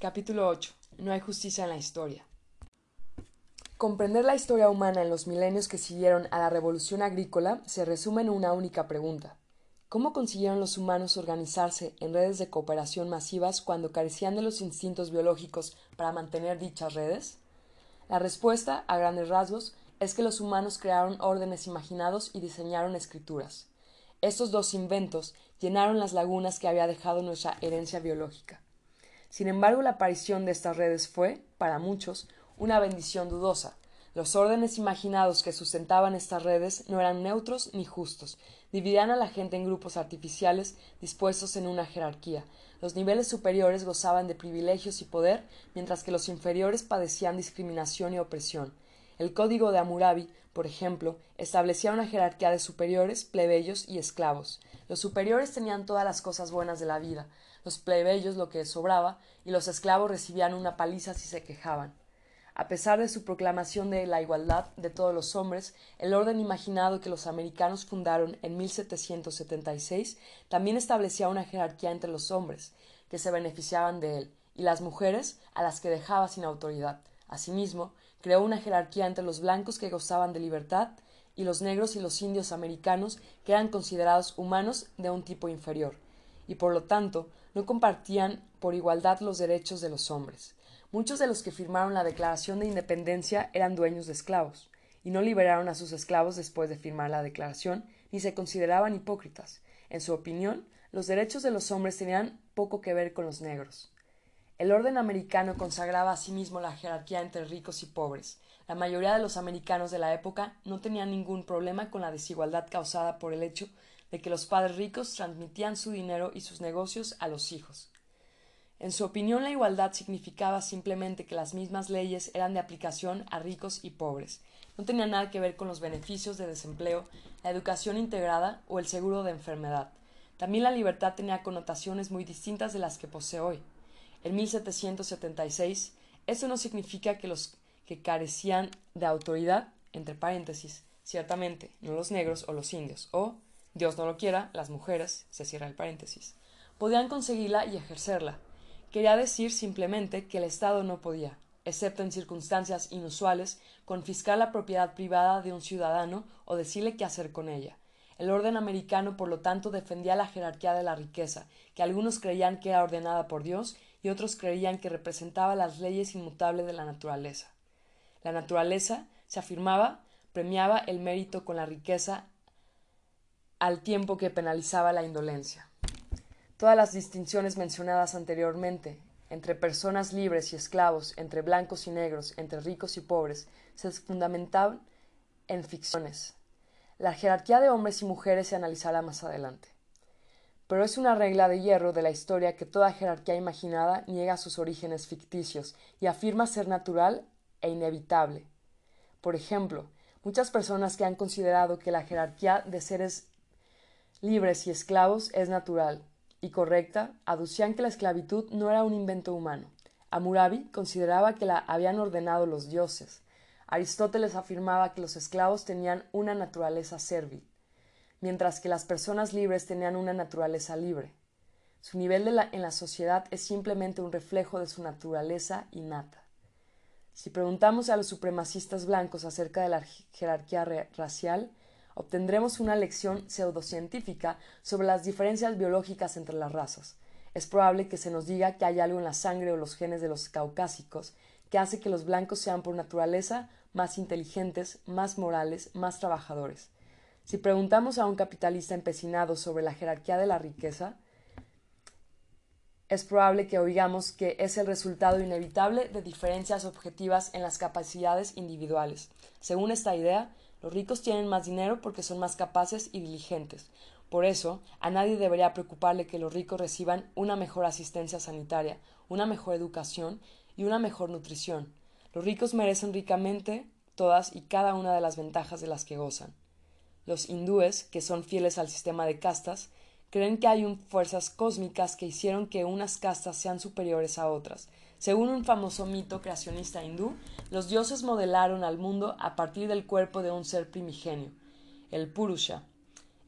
Capítulo 8. No hay justicia en la historia. Comprender la historia humana en los milenios que siguieron a la revolución agrícola se resume en una única pregunta. ¿Cómo consiguieron los humanos organizarse en redes de cooperación masivas cuando carecían de los instintos biológicos para mantener dichas redes? La respuesta, a grandes rasgos, es que los humanos crearon órdenes imaginados y diseñaron escrituras. Estos dos inventos llenaron las lagunas que había dejado nuestra herencia biológica. Sin embargo, la aparición de estas redes fue, para muchos, una bendición dudosa. Los órdenes imaginados que sustentaban estas redes no eran neutros ni justos, dividían a la gente en grupos artificiales dispuestos en una jerarquía. Los niveles superiores gozaban de privilegios y poder, mientras que los inferiores padecían discriminación y opresión. El código de Hammurabi, por ejemplo, establecía una jerarquía de superiores, plebeyos y esclavos. Los superiores tenían todas las cosas buenas de la vida, los plebeyos lo que sobraba, y los esclavos recibían una paliza si se quejaban. A pesar de su proclamación de la igualdad de todos los hombres, el orden imaginado que los americanos fundaron en 1776 también establecía una jerarquía entre los hombres, que se beneficiaban de él, y las mujeres, a las que dejaba sin autoridad. Asimismo, creó una jerarquía entre los blancos que gozaban de libertad y los negros y los indios americanos que eran considerados humanos de un tipo inferior, y por lo tanto no compartían por igualdad los derechos de los hombres. Muchos de los que firmaron la Declaración de Independencia eran dueños de esclavos, y no liberaron a sus esclavos después de firmar la declaración, ni se consideraban hipócritas. En su opinión, los derechos de los hombres tenían poco que ver con los negros. El orden americano consagraba asimismo la jerarquía entre ricos y pobres. La mayoría de los americanos de la época no tenían ningún problema con la desigualdad causada por el hecho de que los padres ricos transmitían su dinero y sus negocios a los hijos. En su opinión, la igualdad significaba simplemente que las mismas leyes eran de aplicación a ricos y pobres. No tenía nada que ver con los beneficios de desempleo, la educación integrada o el seguro de enfermedad. También la libertad tenía connotaciones muy distintas de las que posee hoy. En 1776, eso no significa que los que carecían de autoridad, entre paréntesis, ciertamente, no los negros o los indios, o, Dios no lo quiera, las mujeres, se cierra el paréntesis, podían conseguirla y ejercerla, Quería decir simplemente que el Estado no podía, excepto en circunstancias inusuales, confiscar la propiedad privada de un ciudadano o decirle qué hacer con ella. El orden americano, por lo tanto, defendía la jerarquía de la riqueza, que algunos creían que era ordenada por Dios y otros creían que representaba las leyes inmutables de la naturaleza. La naturaleza, se afirmaba, premiaba el mérito con la riqueza al tiempo que penalizaba la indolencia. Todas las distinciones mencionadas anteriormente entre personas libres y esclavos, entre blancos y negros, entre ricos y pobres, se fundamentaban en ficciones. La jerarquía de hombres y mujeres se analizará más adelante. Pero es una regla de hierro de la historia que toda jerarquía imaginada niega sus orígenes ficticios y afirma ser natural e inevitable. Por ejemplo, muchas personas que han considerado que la jerarquía de seres libres y esclavos es natural, y correcta aducían que la esclavitud no era un invento humano. Amurabi consideraba que la habían ordenado los dioses. Aristóteles afirmaba que los esclavos tenían una naturaleza servil, mientras que las personas libres tenían una naturaleza libre. Su nivel en la sociedad es simplemente un reflejo de su naturaleza innata. Si preguntamos a los supremacistas blancos acerca de la jerarquía racial, obtendremos una lección pseudocientífica sobre las diferencias biológicas entre las razas. Es probable que se nos diga que hay algo en la sangre o los genes de los caucásicos que hace que los blancos sean por naturaleza más inteligentes, más morales, más trabajadores. Si preguntamos a un capitalista empecinado sobre la jerarquía de la riqueza, es probable que oigamos que es el resultado inevitable de diferencias objetivas en las capacidades individuales. Según esta idea, los ricos tienen más dinero porque son más capaces y diligentes. Por eso, a nadie debería preocuparle que los ricos reciban una mejor asistencia sanitaria, una mejor educación y una mejor nutrición. Los ricos merecen ricamente todas y cada una de las ventajas de las que gozan. Los hindúes, que son fieles al sistema de castas, creen que hay fuerzas cósmicas que hicieron que unas castas sean superiores a otras, según un famoso mito creacionista hindú, los dioses modelaron al mundo a partir del cuerpo de un ser primigenio, el Purusha.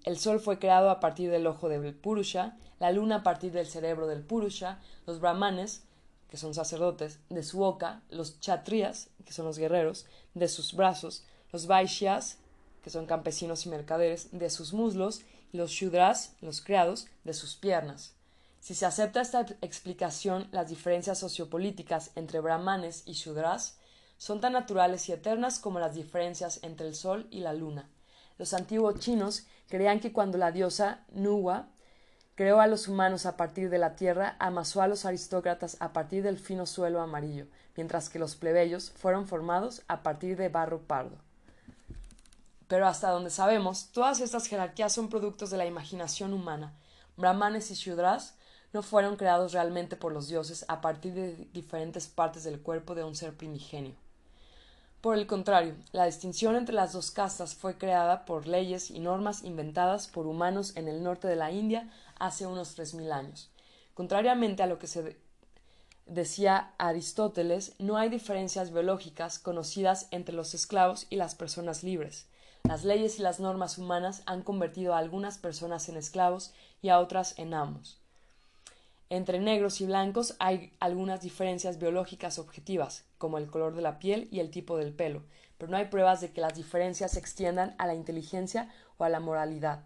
El sol fue creado a partir del ojo del Purusha, la luna a partir del cerebro del Purusha, los brahmanes que son sacerdotes, de su boca, los chatrías, que son los guerreros, de sus brazos, los vaishyas, que son campesinos y mercaderes, de sus muslos, y los shudras, los criados, de sus piernas. Si se acepta esta explicación, las diferencias sociopolíticas entre brahmanes y shudras son tan naturales y eternas como las diferencias entre el sol y la luna. Los antiguos chinos creían que cuando la diosa Nuwa creó a los humanos a partir de la tierra, amasó a los aristócratas a partir del fino suelo amarillo, mientras que los plebeyos fueron formados a partir de barro pardo. Pero hasta donde sabemos, todas estas jerarquías son productos de la imaginación humana. Brahmanes y Shudras no fueron creados realmente por los dioses a partir de diferentes partes del cuerpo de un ser primigenio. Por el contrario, la distinción entre las dos castas fue creada por leyes y normas inventadas por humanos en el norte de la India hace unos tres mil años. Contrariamente a lo que se decía Aristóteles, no hay diferencias biológicas conocidas entre los esclavos y las personas libres. Las leyes y las normas humanas han convertido a algunas personas en esclavos y a otras en amos. Entre negros y blancos hay algunas diferencias biológicas objetivas, como el color de la piel y el tipo del pelo, pero no hay pruebas de que las diferencias se extiendan a la inteligencia o a la moralidad.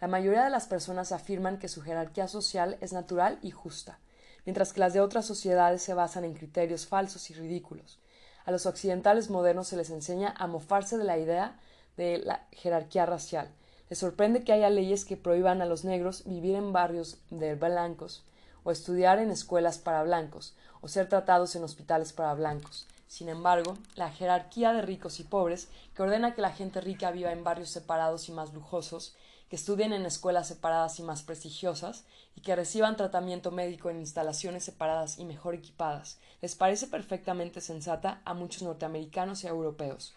La mayoría de las personas afirman que su jerarquía social es natural y justa, mientras que las de otras sociedades se basan en criterios falsos y ridículos. A los occidentales modernos se les enseña a mofarse de la idea de la jerarquía racial. Les sorprende que haya leyes que prohíban a los negros vivir en barrios de blancos, o estudiar en escuelas para blancos, o ser tratados en hospitales para blancos. Sin embargo, la jerarquía de ricos y pobres, que ordena que la gente rica viva en barrios separados y más lujosos, que estudien en escuelas separadas y más prestigiosas, y que reciban tratamiento médico en instalaciones separadas y mejor equipadas, les parece perfectamente sensata a muchos norteamericanos y europeos.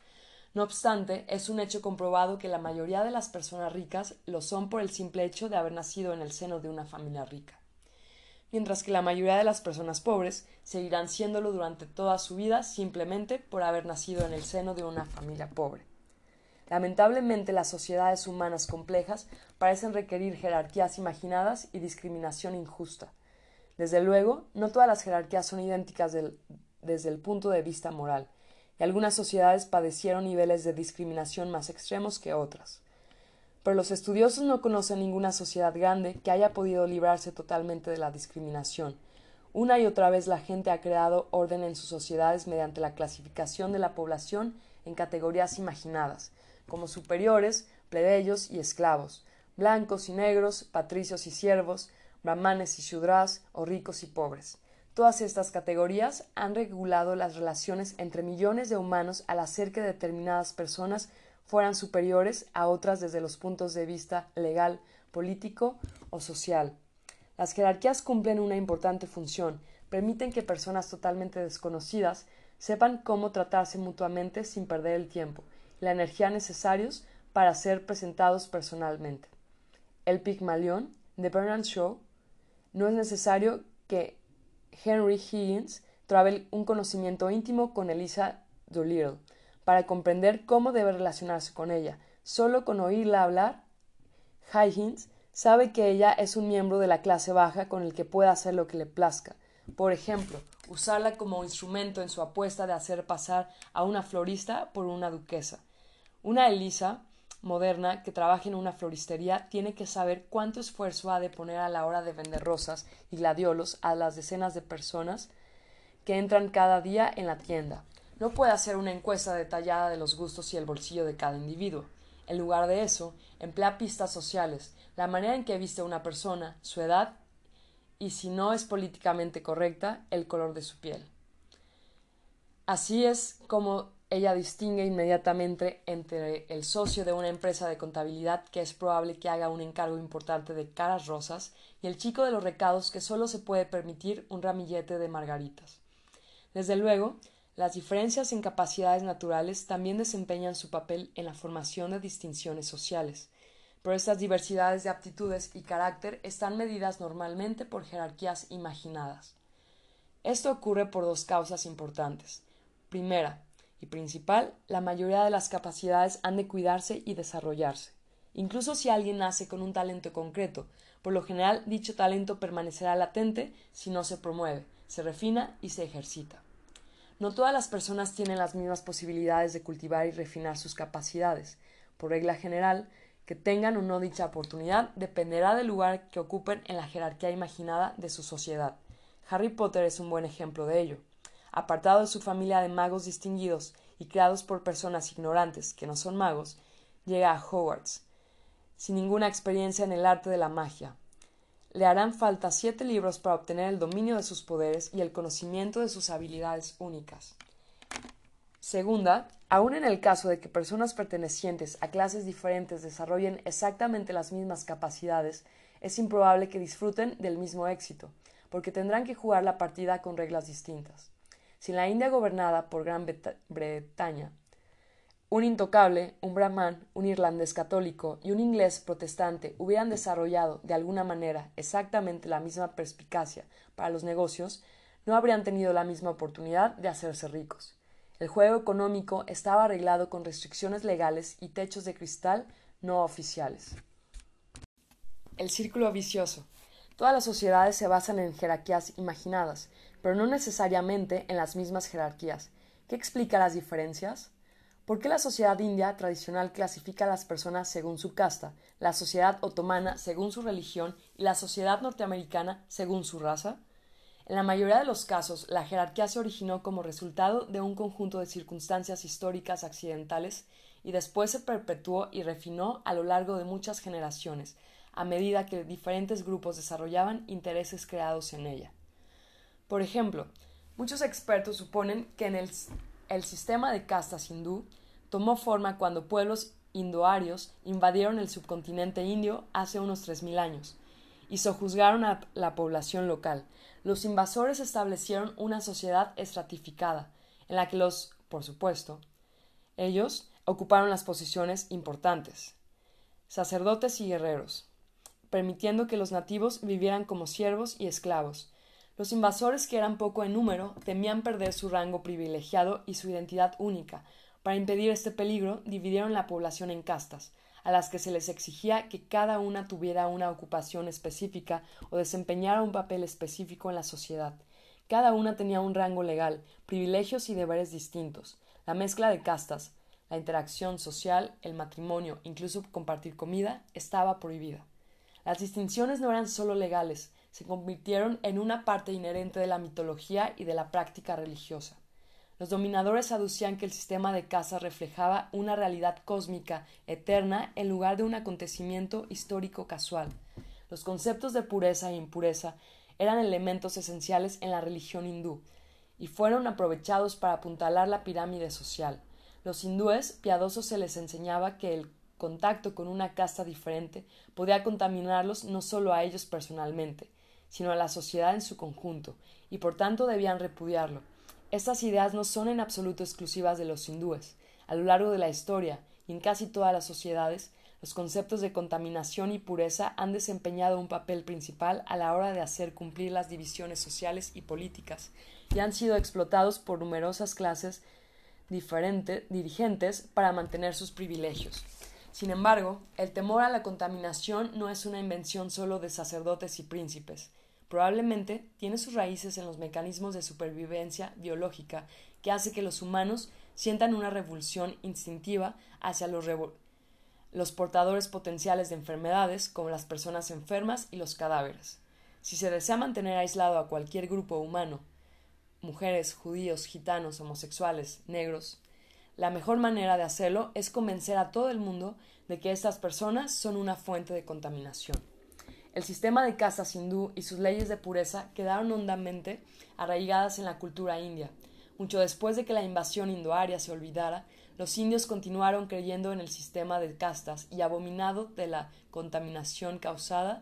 No obstante, es un hecho comprobado que la mayoría de las personas ricas lo son por el simple hecho de haber nacido en el seno de una familia rica, mientras que la mayoría de las personas pobres seguirán siéndolo durante toda su vida simplemente por haber nacido en el seno de una familia pobre. Lamentablemente las sociedades humanas complejas parecen requerir jerarquías imaginadas y discriminación injusta. Desde luego, no todas las jerarquías son idénticas desde el punto de vista moral, y algunas sociedades padecieron niveles de discriminación más extremos que otras. Pero los estudiosos no conocen ninguna sociedad grande que haya podido librarse totalmente de la discriminación. Una y otra vez la gente ha creado orden en sus sociedades mediante la clasificación de la población en categorías imaginadas, como superiores, plebeyos y esclavos, blancos y negros, patricios y siervos, brahmanes y shudras, o ricos y pobres. Todas estas categorías han regulado las relaciones entre millones de humanos al hacer que determinadas personas fueran superiores a otras desde los puntos de vista legal, político o social. Las jerarquías cumplen una importante función, permiten que personas totalmente desconocidas sepan cómo tratarse mutuamente sin perder el tiempo y la energía necesarios para ser presentados personalmente. El Pygmalion de Bernard Shaw no es necesario que Henry Higgins trae un conocimiento íntimo con Elisa Doolittle para comprender cómo debe relacionarse con ella. Solo con oírla hablar, Higgins sabe que ella es un miembro de la clase baja con el que puede hacer lo que le plazca. Por ejemplo, usarla como instrumento en su apuesta de hacer pasar a una florista por una duquesa. Una Elisa moderna que trabaja en una floristería tiene que saber cuánto esfuerzo ha de poner a la hora de vender rosas y gladiolos a las decenas de personas que entran cada día en la tienda. No puede hacer una encuesta detallada de los gustos y el bolsillo de cada individuo. En lugar de eso, emplea pistas sociales, la manera en que viste una persona, su edad y, si no es políticamente correcta, el color de su piel. Así es como ella distingue inmediatamente entre el socio de una empresa de contabilidad que es probable que haga un encargo importante de caras rosas y el chico de los recados que solo se puede permitir un ramillete de margaritas. Desde luego, las diferencias en capacidades naturales también desempeñan su papel en la formación de distinciones sociales, pero estas diversidades de aptitudes y carácter están medidas normalmente por jerarquías imaginadas. Esto ocurre por dos causas importantes. Primera, y principal, la mayoría de las capacidades han de cuidarse y desarrollarse. Incluso si alguien nace con un talento concreto, por lo general dicho talento permanecerá latente si no se promueve, se refina y se ejercita. No todas las personas tienen las mismas posibilidades de cultivar y refinar sus capacidades. Por regla general, que tengan o no dicha oportunidad dependerá del lugar que ocupen en la jerarquía imaginada de su sociedad. Harry Potter es un buen ejemplo de ello. Apartado de su familia de magos distinguidos y creados por personas ignorantes que no son magos, llega a Hogwarts, sin ninguna experiencia en el arte de la magia. Le harán falta siete libros para obtener el dominio de sus poderes y el conocimiento de sus habilidades únicas. Segunda, aun en el caso de que personas pertenecientes a clases diferentes desarrollen exactamente las mismas capacidades, es improbable que disfruten del mismo éxito, porque tendrán que jugar la partida con reglas distintas. Si la India gobernada por Gran Bretaña un intocable, un brahman, un irlandés católico y un inglés protestante hubieran desarrollado de alguna manera exactamente la misma perspicacia para los negocios, no habrían tenido la misma oportunidad de hacerse ricos. El juego económico estaba arreglado con restricciones legales y techos de cristal no oficiales. El círculo vicioso. Todas las sociedades se basan en jerarquías imaginadas, pero no necesariamente en las mismas jerarquías. ¿Qué explica las diferencias? ¿Por qué la sociedad india tradicional clasifica a las personas según su casta, la sociedad otomana según su religión y la sociedad norteamericana según su raza? En la mayoría de los casos, la jerarquía se originó como resultado de un conjunto de circunstancias históricas accidentales y después se perpetuó y refinó a lo largo de muchas generaciones, a medida que diferentes grupos desarrollaban intereses creados en ella. Por ejemplo, muchos expertos suponen que en el sistema de castas hindú tomó forma cuando pueblos indoarios invadieron el subcontinente indio hace unos tres mil años y sojuzgaron a la población local. Los invasores establecieron una sociedad estratificada, en la que los, por supuesto, ellos ocuparon las posiciones importantes, sacerdotes y guerreros, permitiendo que los nativos vivieran como siervos y esclavos, los invasores, que eran poco en número, temían perder su rango privilegiado y su identidad única. Para impedir este peligro, dividieron la población en castas, a las que se les exigía que cada una tuviera una ocupación específica o desempeñara un papel específico en la sociedad. Cada una tenía un rango legal, privilegios y deberes distintos. La mezcla de castas, la interacción social, el matrimonio, incluso compartir comida, estaba prohibida. Las distinciones no eran solo legales, se convirtieron en una parte inherente de la mitología y de la práctica religiosa. Los dominadores aducían que el sistema de casas reflejaba una realidad cósmica, eterna, en lugar de un acontecimiento histórico casual. Los conceptos de pureza e impureza eran elementos esenciales en la religión hindú, y fueron aprovechados para apuntalar la pirámide social. Los hindúes piadosos se les enseñaba que el contacto con una casta diferente podía contaminarlos no solo a ellos personalmente, sino a la sociedad en su conjunto, y por tanto debían repudiarlo. Estas ideas no son en absoluto exclusivas de los hindúes. A lo largo de la historia, y en casi todas las sociedades, los conceptos de contaminación y pureza han desempeñado un papel principal a la hora de hacer cumplir las divisiones sociales y políticas, y han sido explotados por numerosas clases diferentes dirigentes para mantener sus privilegios. Sin embargo, el temor a la contaminación no es una invención solo de sacerdotes y príncipes. Probablemente tiene sus raíces en los mecanismos de supervivencia biológica que hace que los humanos sientan una revulsión instintiva hacia los, los portadores potenciales de enfermedades, como las personas enfermas y los cadáveres. Si se desea mantener aislado a cualquier grupo humano, mujeres, judíos, gitanos, homosexuales, negros, la mejor manera de hacerlo es convencer a todo el mundo de que estas personas son una fuente de contaminación. El sistema de castas hindú y sus leyes de pureza quedaron hondamente arraigadas en la cultura india. Mucho después de que la invasión indoaria se olvidara, los indios continuaron creyendo en el sistema de castas y abominado de la contaminación causada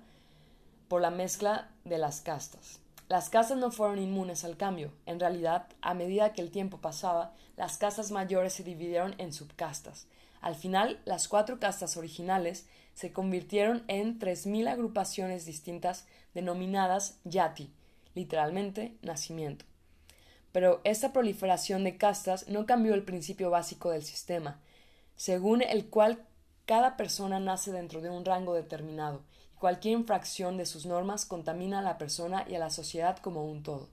por la mezcla de las castas. Las casas no fueron inmunes al cambio. En realidad, a medida que el tiempo pasaba, las castas mayores se dividieron en subcastas. Al final, las cuatro castas originales se convirtieron en tres mil agrupaciones distintas denominadas yati, literalmente nacimiento. Pero esta proliferación de castas no cambió el principio básico del sistema, según el cual cada persona nace dentro de un rango determinado, Cualquier infracción de sus normas contamina a la persona y a la sociedad como un todo.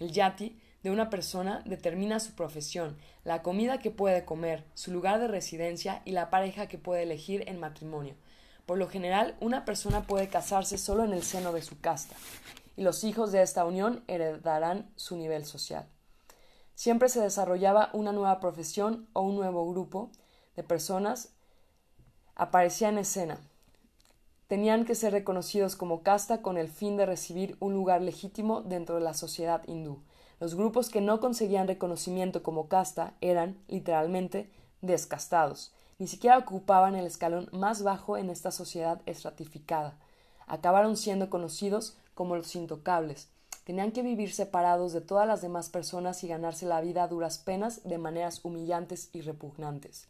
El yati de una persona determina su profesión, la comida que puede comer, su lugar de residencia y la pareja que puede elegir en matrimonio. Por lo general, una persona puede casarse solo en el seno de su casta, y los hijos de esta unión heredarán su nivel social. Siempre se desarrollaba una nueva profesión o un nuevo grupo de personas aparecía en escena. Tenían que ser reconocidos como casta con el fin de recibir un lugar legítimo dentro de la sociedad hindú. Los grupos que no conseguían reconocimiento como casta eran, literalmente, descastados. Ni siquiera ocupaban el escalón más bajo en esta sociedad estratificada. Acabaron siendo conocidos como los intocables. Tenían que vivir separados de todas las demás personas y ganarse la vida a duras penas de maneras humillantes y repugnantes.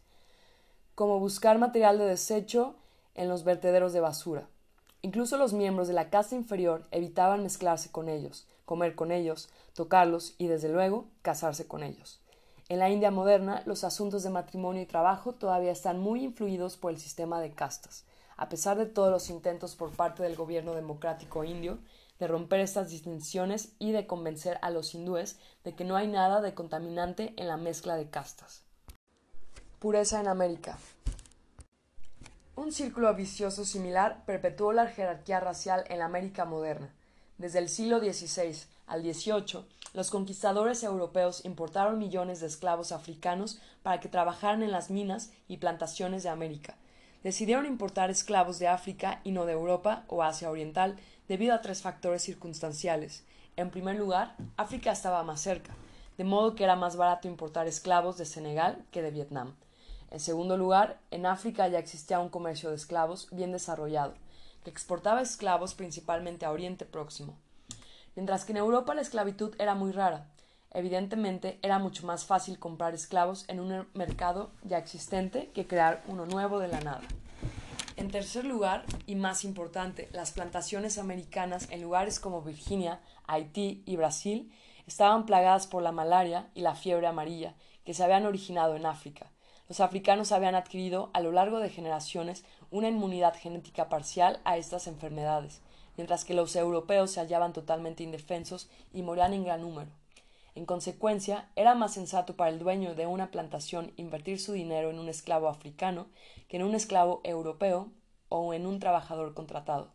Como buscar material de desecho en los vertederos de basura. Incluso los miembros de la casta inferior evitaban mezclarse con ellos, comer con ellos, tocarlos y, desde luego, casarse con ellos. En la India moderna, los asuntos de matrimonio y trabajo todavía están muy influidos por el sistema de castas. A pesar de todos los intentos por parte del gobierno democrático indio de romper estas distinciones y de convencer a los hindúes de que no hay nada de contaminante en la mezcla de castas. Pureza en América. Un círculo vicioso similar perpetuó la jerarquía racial en la América moderna. Desde el siglo XVI al XVIII, los conquistadores europeos importaron millones de esclavos africanos para que trabajaran en las minas y plantaciones de América. Decidieron importar esclavos de África y no de Europa o Asia Oriental debido a tres factores circunstanciales. En primer lugar, África estaba más cerca, de modo que era más barato importar esclavos de Senegal que de Vietnam. En segundo lugar, en África ya existía un comercio de esclavos bien desarrollado, que exportaba esclavos principalmente a Oriente Próximo. Mientras que en Europa la esclavitud era muy rara. Evidentemente era mucho más fácil comprar esclavos en un mercado ya existente que crear uno nuevo de la nada. En tercer lugar, y más importante, las plantaciones americanas en lugares como Virginia, Haití y Brasil estaban plagadas por la malaria y la fiebre amarilla que se habían originado en África. Los africanos habían adquirido a lo largo de generaciones una inmunidad genética parcial a estas enfermedades, mientras que los europeos se hallaban totalmente indefensos y morían en gran número. En consecuencia, era más sensato para el dueño de una plantación invertir su dinero en un esclavo africano que en un esclavo europeo o en un trabajador contratado.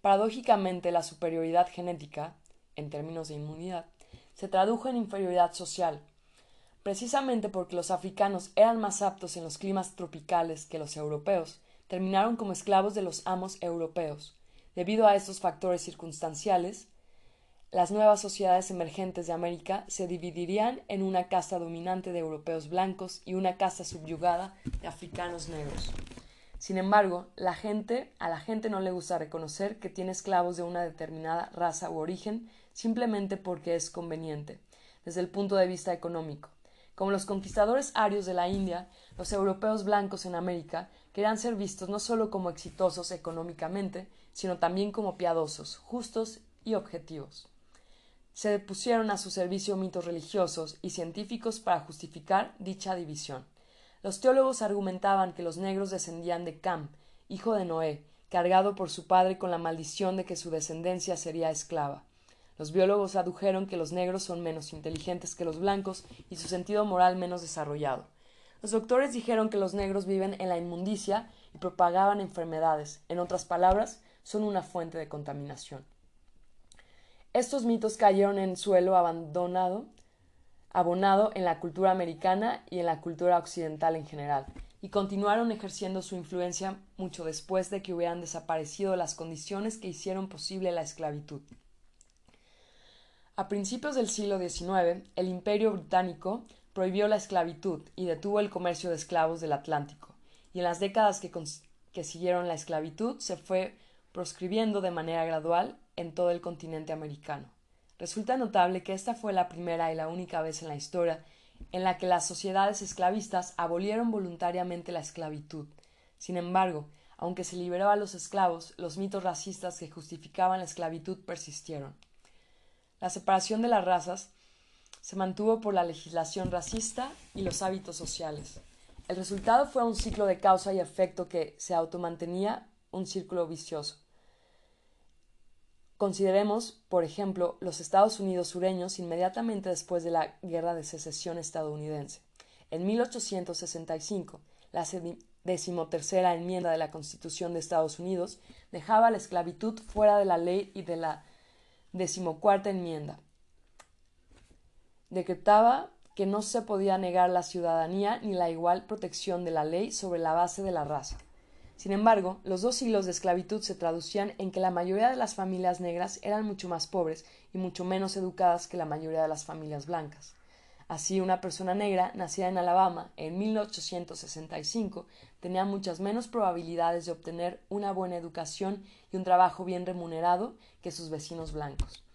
Paradójicamente, la superioridad genética, en términos de inmunidad, se tradujo en inferioridad social, precisamente porque los africanos eran más aptos en los climas tropicales que los europeos, terminaron como esclavos de los amos europeos. Debido a estos factores circunstanciales, las nuevas sociedades emergentes de América se dividirían en una casta dominante de europeos blancos y una casta subyugada de africanos negros. Sin embargo, la gente, a la gente no le gusta reconocer que tiene esclavos de una determinada raza u origen simplemente porque es conveniente, desde el punto de vista económico. Como los conquistadores arios de la India, los europeos blancos en América querían ser vistos no solo como exitosos económicamente, sino también como piadosos, justos y objetivos. Se depusieron a su servicio mitos religiosos y científicos para justificar dicha división. Los teólogos argumentaban que los negros descendían de Cam, hijo de Noé, cargado por su padre con la maldición de que su descendencia sería esclava. Los biólogos adujeron que los negros son menos inteligentes que los blancos y su sentido moral menos desarrollado. Los doctores dijeron que los negros viven en la inmundicia y propagaban enfermedades. En otras palabras, son una fuente de contaminación. Estos mitos cayeron en suelo abandonado, abonado en la cultura americana y en la cultura occidental en general, y continuaron ejerciendo su influencia mucho después de que hubieran desaparecido las condiciones que hicieron posible la esclavitud. A principios del siglo XIX, el Imperio británico prohibió la esclavitud y detuvo el comercio de esclavos del Atlántico, y en las décadas que, siguieron la esclavitud se fue proscribiendo de manera gradual en todo el continente americano. Resulta notable que esta fue la primera y la única vez en la historia en la que las sociedades esclavistas abolieron voluntariamente la esclavitud. Sin embargo, aunque se liberó a los esclavos, los mitos racistas que justificaban la esclavitud persistieron. La separación de las razas se mantuvo por la legislación racista y los hábitos sociales. El resultado fue un ciclo de causa y efecto que se automantenía un círculo vicioso. Consideremos, por ejemplo, los Estados Unidos sureños inmediatamente después de la Guerra de Secesión estadounidense. En 1865, la decimotercera enmienda de la Constitución de Estados Unidos dejaba la esclavitud fuera de la ley y de la decimocuarta enmienda decretaba que no se podía negar la ciudadanía ni la igual protección de la ley sobre la base de la raza. Sin embargo, los dos siglos de esclavitud se traducían en que la mayoría de las familias negras eran mucho más pobres y mucho menos educadas que la mayoría de las familias blancas. Así, una persona negra, nacida en Alabama en 1865, tenía muchas menos probabilidades de obtener una buena educación y un trabajo bien remunerado que sus vecinos blancos.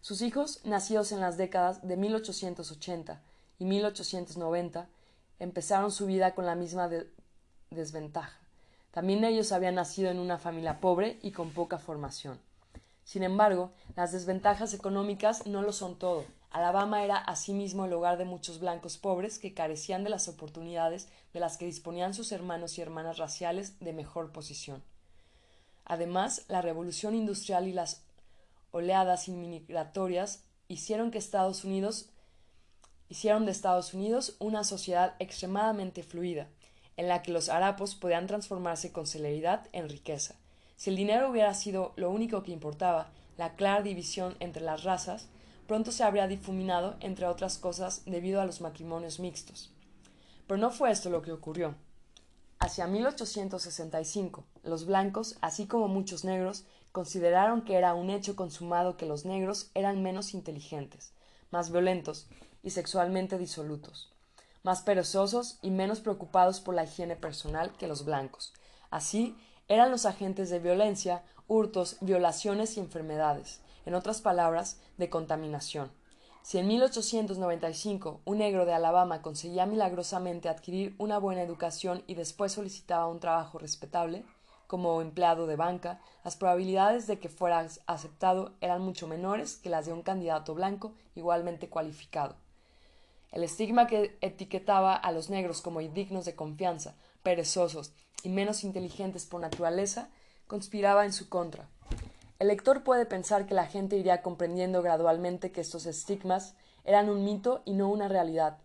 Sus hijos, nacidos en las décadas de 1880 y 1890, empezaron su vida con la misma desventaja. También ellos habían nacido en una familia pobre y con poca formación. Sin embargo, las desventajas económicas no lo son todo. Alabama era asimismo el hogar de muchos blancos pobres que carecían de las oportunidades de las que disponían sus hermanos y hermanas raciales de mejor posición. Además, la revolución industrial y las oleadas inmigratorias hicieron que Estados Unidos hicieron de Estados Unidos una sociedad extremadamente fluida, en la que los harapos podían transformarse con celeridad en riqueza. Si el dinero hubiera sido lo único que importaba, la clara división entre las razas pronto se habría difuminado, entre otras cosas, debido a los matrimonios mixtos. Pero no fue esto lo que ocurrió. Hacia 1865, los blancos, así como muchos negros, consideraron que era un hecho consumado que los negros eran menos inteligentes, más violentos y sexualmente disolutos, más perezosos y menos preocupados por la higiene personal que los blancos. Así, eran los agentes de violencia, hurtos, violaciones y enfermedades, en otras palabras, de contaminación. Si en 1895 un negro de Alabama conseguía milagrosamente adquirir una buena educación y después solicitaba un trabajo respetable, como empleado de banca, las probabilidades de que fuera aceptado eran mucho menores que las de un candidato blanco igualmente cualificado. El estigma que etiquetaba a los negros como indignos de confianza, perezosos y menos inteligentes por naturaleza conspiraba en su contra. El lector puede pensar que la gente iría comprendiendo gradualmente que estos estigmas eran un mito y no una realidad,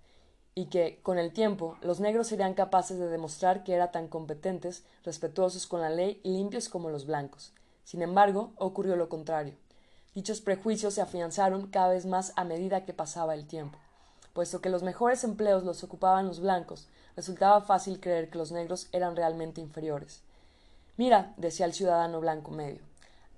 y que, con el tiempo, los negros serían capaces de demostrar que eran tan competentes, respetuosos con la ley y limpios como los blancos. Sin embargo, ocurrió lo contrario. Dichos prejuicios se afianzaron cada vez más a medida que pasaba el tiempo. Puesto que los mejores empleos los ocupaban los blancos, resultaba fácil creer que los negros eran realmente inferiores. Mira, decía el ciudadano blanco medio,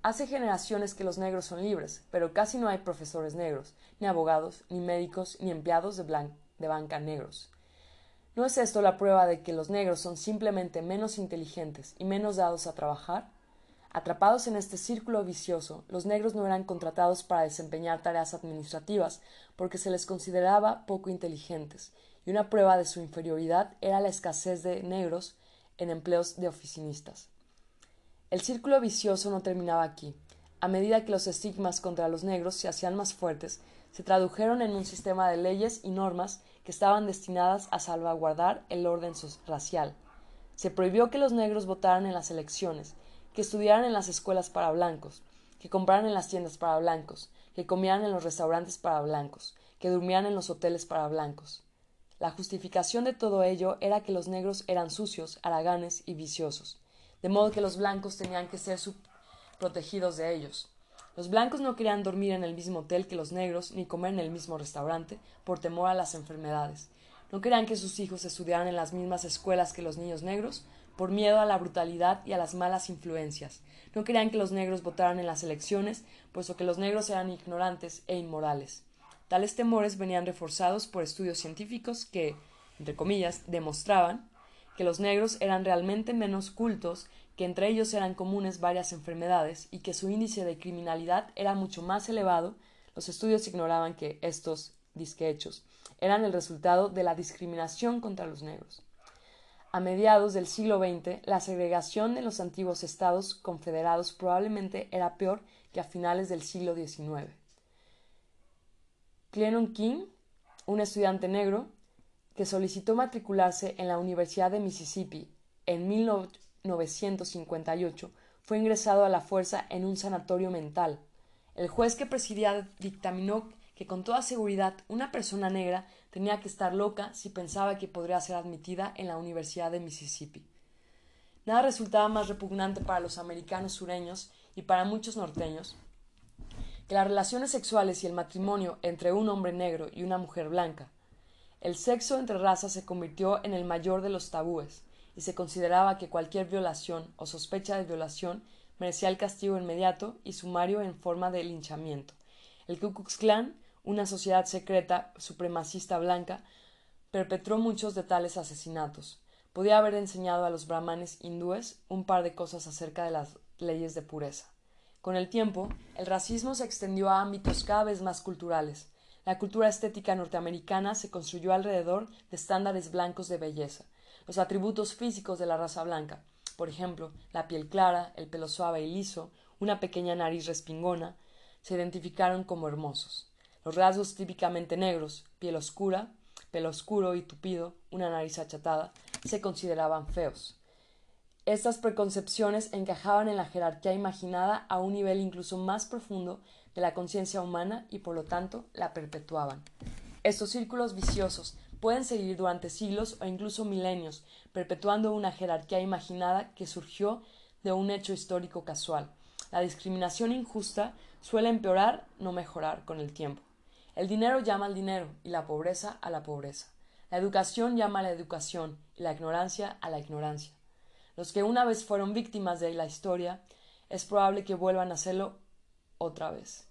hace generaciones que los negros son libres, pero casi no hay profesores negros, ni abogados, ni médicos, ni empleados de, banca negros. ¿No es esto la prueba de que los negros son simplemente menos inteligentes y menos dados a trabajar? Atrapados en este círculo vicioso, los negros no eran contratados para desempeñar tareas administrativas porque se les consideraba poco inteligentes, y una prueba de su inferioridad era la escasez de negros en empleos de oficinistas. El círculo vicioso no terminaba aquí. A medida que los estigmas contra los negros se hacían más fuertes, se tradujeron en un sistema de leyes y normas que estaban destinadas a salvaguardar el orden racial. Se prohibió que los negros votaran en las elecciones, que estudiaran en las escuelas para blancos, que compraran en las tiendas para blancos, que comieran en los restaurantes para blancos, que durmieran en los hoteles para blancos. La justificación de todo ello era que los negros eran sucios, haraganes y viciosos, de modo que los blancos tenían que ser protegidos de ellos. Los blancos no querían dormir en el mismo hotel que los negros ni comer en el mismo restaurante por temor a las enfermedades. No querían que sus hijos estudiaran en las mismas escuelas que los niños negros por miedo a la brutalidad y a las malas influencias. No querían que los negros votaran en las elecciones, puesto que los negros eran ignorantes e inmorales. Tales temores venían reforzados por estudios científicos que, entre comillas, demostraban que los negros eran realmente menos cultos que entre ellos eran comunes varias enfermedades y que su índice de criminalidad era mucho más elevado, los estudios ignoraban que estos disquehechos eran el resultado de la discriminación contra los negros. A mediados del siglo XX, la segregación de los antiguos estados confederados probablemente era peor que a finales del siglo XIX. Clenon King, un estudiante negro, que solicitó matricularse en la Universidad de Mississippi en 1958, fue ingresado a la fuerza en un sanatorio mental. El juez que presidía dictaminó que con toda seguridad una persona negra tenía que estar loca si pensaba que podría ser admitida en la Universidad de Mississippi. Nada resultaba más repugnante para los americanos sureños y para muchos norteños que las relaciones sexuales y el matrimonio entre un hombre negro y una mujer blanca. El sexo entre razas se convirtió en el mayor de los tabúes, y se consideraba que cualquier violación o sospecha de violación merecía el castigo inmediato y sumario en forma de linchamiento. El Ku Klan, una sociedad secreta supremacista blanca, perpetró muchos de tales asesinatos. Podía haber enseñado a los brahmanes hindúes un par de cosas acerca de las leyes de pureza. Con el tiempo, el racismo se extendió a ámbitos cada vez más culturales. La cultura estética norteamericana se construyó alrededor de estándares blancos de belleza, los atributos físicos de la raza blanca, por ejemplo, la piel clara, el pelo suave y liso, una pequeña nariz respingona, se identificaron como hermosos. Los rasgos típicamente negros, piel oscura, pelo oscuro y tupido, una nariz achatada, se consideraban feos. Estas preconcepciones encajaban en la jerarquía imaginada a un nivel incluso más profundo de la conciencia humana y por lo tanto la perpetuaban. Estos círculos viciosos pueden seguir durante siglos o incluso milenios, perpetuando una jerarquía imaginada que surgió de un hecho histórico casual. La discriminación injusta suele empeorar, no mejorar, con el tiempo. El dinero llama al dinero y la pobreza a la pobreza. La educación llama a la educación y la ignorancia a la ignorancia. Los que una vez fueron víctimas de la historia, es probable que vuelvan a hacerlo otra vez.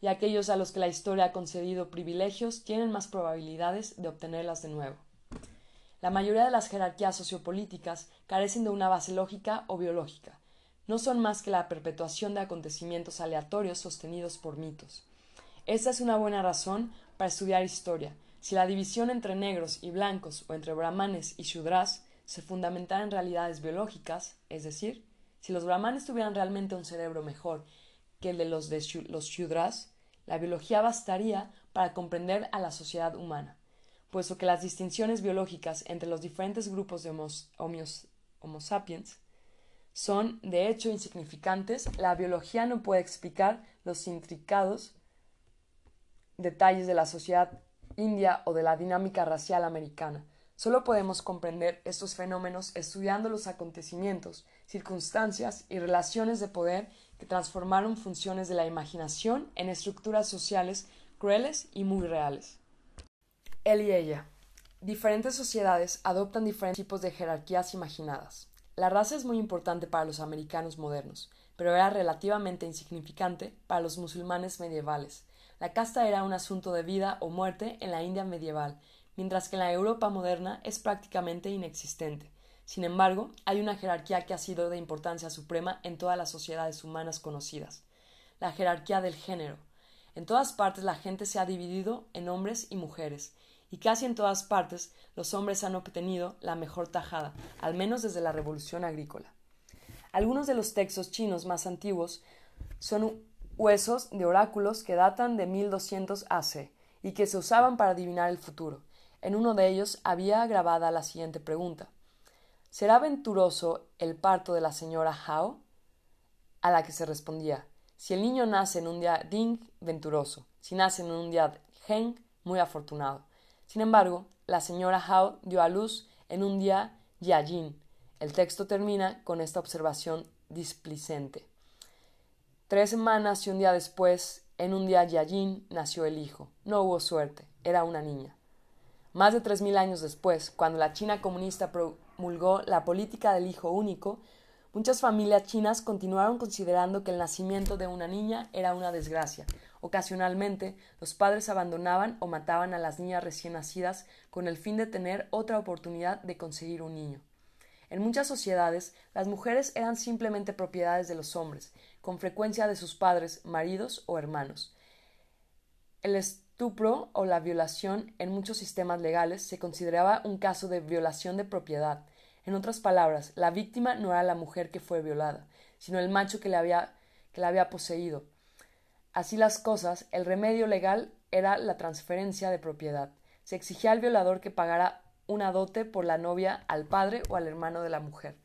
Y aquellos a los que la historia ha concedido privilegios tienen más probabilidades de obtenerlas de nuevo. La mayoría de las jerarquías sociopolíticas carecen de una base lógica o biológica. No son más que la perpetuación de acontecimientos aleatorios sostenidos por mitos. Esta es una buena razón para estudiar historia, si la división entre negros y blancos o entre brahmanes y shudras se fundamentara en realidades biológicas, es decir, si los brahmanes tuvieran realmente un cerebro mejor que el de los de los shudras, la biología bastaría para comprender a la sociedad humana, puesto que las distinciones biológicas entre los diferentes grupos de homo sapiens son, de hecho, insignificantes, la biología no puede explicar los intricados detalles de la sociedad india o de la dinámica racial americana. Solo podemos comprender estos fenómenos estudiando los acontecimientos, circunstancias y relaciones de poder que transformaron funciones de la imaginación en estructuras sociales crueles y muy reales. Él y ella. Diferentes sociedades adoptan diferentes tipos de jerarquías imaginadas. La raza es muy importante para los americanos modernos, pero era relativamente insignificante para los musulmanes medievales, la casta era un asunto de vida o muerte en la India medieval, mientras que en la Europa moderna es prácticamente inexistente. Sin embargo, hay una jerarquía que ha sido de importancia suprema en todas las sociedades humanas conocidas la jerarquía del género. En todas partes la gente se ha dividido en hombres y mujeres, y casi en todas partes los hombres han obtenido la mejor tajada, al menos desde la revolución agrícola. Algunos de los textos chinos más antiguos son huesos de oráculos que datan de 1200 AC y que se usaban para adivinar el futuro. En uno de ellos había grabada la siguiente pregunta: ¿Será venturoso el parto de la señora Hao? A la que se respondía: Si el niño nace en un día Ding, venturoso. Si nace en un día Heng, muy afortunado. Sin embargo, la señora Hao dio a luz en un día Yajin. El texto termina con esta observación displicente. Tres semanas y un día después, en un día Yajin, nació el hijo. No hubo suerte, era una niña. Más de tres mil años después, cuando la China comunista promulgó la política del hijo único, muchas familias chinas continuaron considerando que el nacimiento de una niña era una desgracia. Ocasionalmente, los padres abandonaban o mataban a las niñas recién nacidas con el fin de tener otra oportunidad de conseguir un niño. En muchas sociedades, las mujeres eran simplemente propiedades de los hombres, con frecuencia de sus padres, maridos o hermanos. El estupro o la violación en muchos sistemas legales se consideraba un caso de violación de propiedad. En otras palabras, la víctima no era la mujer que fue violada, sino el macho que, había, que la había poseído. Así las cosas, el remedio legal era la transferencia de propiedad. Se exigía al violador que pagara una dote por la novia al padre o al hermano de la mujer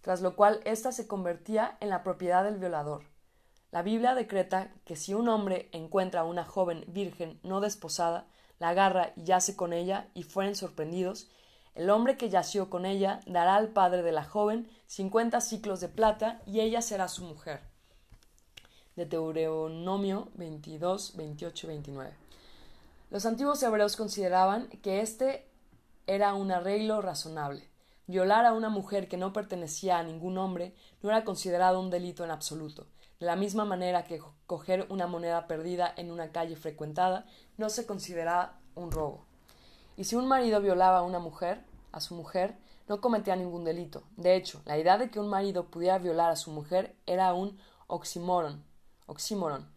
tras lo cual ésta se convertía en la propiedad del violador. La Biblia decreta que si un hombre encuentra a una joven virgen no desposada, la agarra y yace con ella y fueren sorprendidos, el hombre que yació con ella dará al padre de la joven cincuenta ciclos de plata y ella será su mujer. De Deuteronomio 22, 28 29. Los antiguos hebreos consideraban que este era un arreglo razonable. Violar a una mujer que no pertenecía a ningún hombre no era considerado un delito en absoluto, de la misma manera que coger una moneda perdida en una calle frecuentada no se consideraba un robo. Y si un marido violaba a una mujer, a su mujer, no cometía ningún delito. De hecho, la idea de que un marido pudiera violar a su mujer era un oxímoron. oxímoron.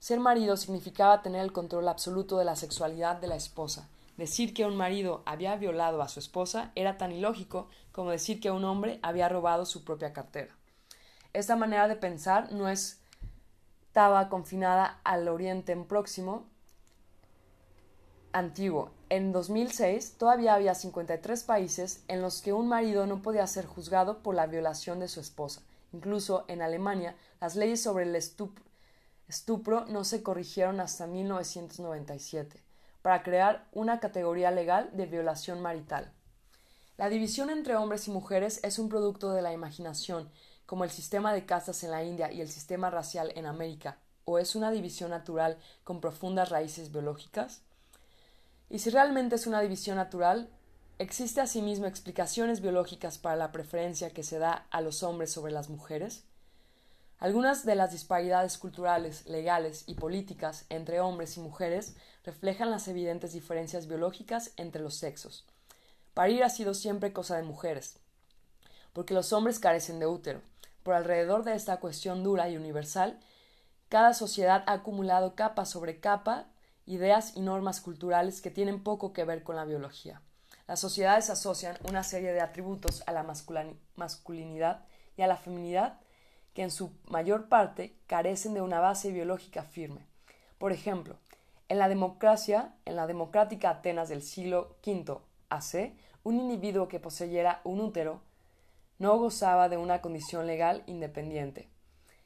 Ser marido significaba tener el control absoluto de la sexualidad de la esposa, Decir que un marido había violado a su esposa era tan ilógico como decir que un hombre había robado su propia cartera. Esta manera de pensar no estaba confinada al Oriente Próximo antiguo. En 2006 todavía había 53 países en los que un marido no podía ser juzgado por la violación de su esposa. Incluso en Alemania, las leyes sobre el estupro no se corrigieron hasta 1997 para crear una categoría legal de violación marital. La división entre hombres y mujeres es un producto de la imaginación, como el sistema de castas en la India y el sistema racial en América, o es una división natural con profundas raíces biológicas? Y si realmente es una división natural, ¿existe asimismo explicaciones biológicas para la preferencia que se da a los hombres sobre las mujeres? Algunas de las disparidades culturales, legales y políticas entre hombres y mujeres reflejan las evidentes diferencias biológicas entre los sexos. Parir ha sido siempre cosa de mujeres, porque los hombres carecen de útero. Por alrededor de esta cuestión dura y universal, cada sociedad ha acumulado capa sobre capa ideas y normas culturales que tienen poco que ver con la biología. Las sociedades asocian una serie de atributos a la masculinidad y a la feminidad que en su mayor parte carecen de una base biológica firme. Por ejemplo, en la democracia, en la democrática Atenas del siglo V AC, un individuo que poseyera un útero no gozaba de una condición legal independiente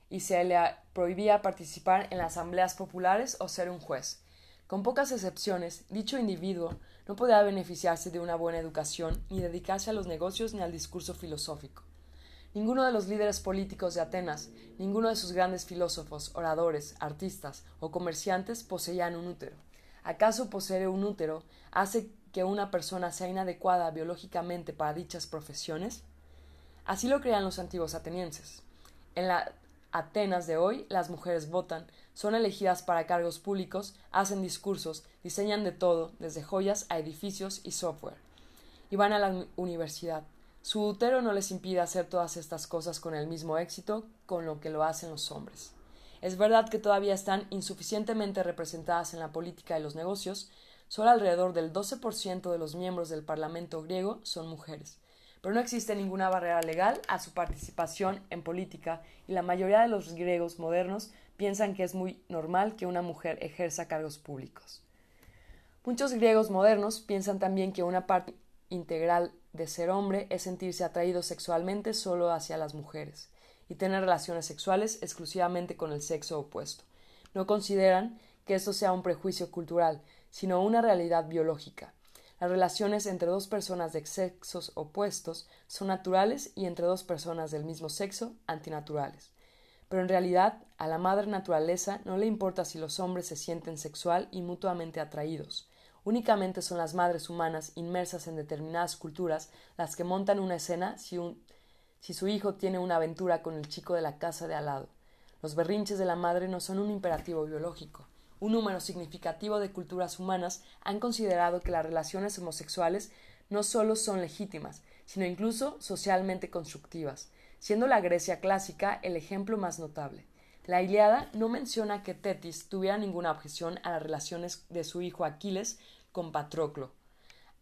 y se le prohibía participar en las asambleas populares o ser un juez. Con pocas excepciones, dicho individuo no podía beneficiarse de una buena educación ni dedicarse a los negocios ni al discurso filosófico. Ninguno de los líderes políticos de Atenas, ninguno de sus grandes filósofos, oradores, artistas o comerciantes poseían un útero. ¿Acaso poseer un útero hace que una persona sea inadecuada biológicamente para dichas profesiones? Así lo creían los antiguos atenienses. En la Atenas de hoy, las mujeres votan, son elegidas para cargos públicos, hacen discursos, diseñan de todo, desde joyas a edificios y software. Y van a la universidad. Su útero no les impide hacer todas estas cosas con el mismo éxito con lo que lo hacen los hombres. Es verdad que todavía están insuficientemente representadas en la política y los negocios, solo alrededor del 12% de los miembros del Parlamento griego son mujeres, pero no existe ninguna barrera legal a su participación en política y la mayoría de los griegos modernos piensan que es muy normal que una mujer ejerza cargos públicos. Muchos griegos modernos piensan también que una parte integral de ser hombre es sentirse atraído sexualmente solo hacia las mujeres y tener relaciones sexuales exclusivamente con el sexo opuesto. No consideran que esto sea un prejuicio cultural, sino una realidad biológica. Las relaciones entre dos personas de sexos opuestos son naturales y entre dos personas del mismo sexo antinaturales. Pero en realidad a la madre naturaleza no le importa si los hombres se sienten sexual y mutuamente atraídos. Únicamente son las madres humanas inmersas en determinadas culturas las que montan una escena si, si su hijo tiene una aventura con el chico de la casa de al lado. Los berrinches de la madre no son un imperativo biológico. Un número significativo de culturas humanas han considerado que las relaciones homosexuales no solo son legítimas, sino incluso socialmente constructivas, siendo la Grecia clásica el ejemplo más notable. La Iliada no menciona que Tetis tuviera ninguna objeción a las relaciones de su hijo Aquiles con Patroclo.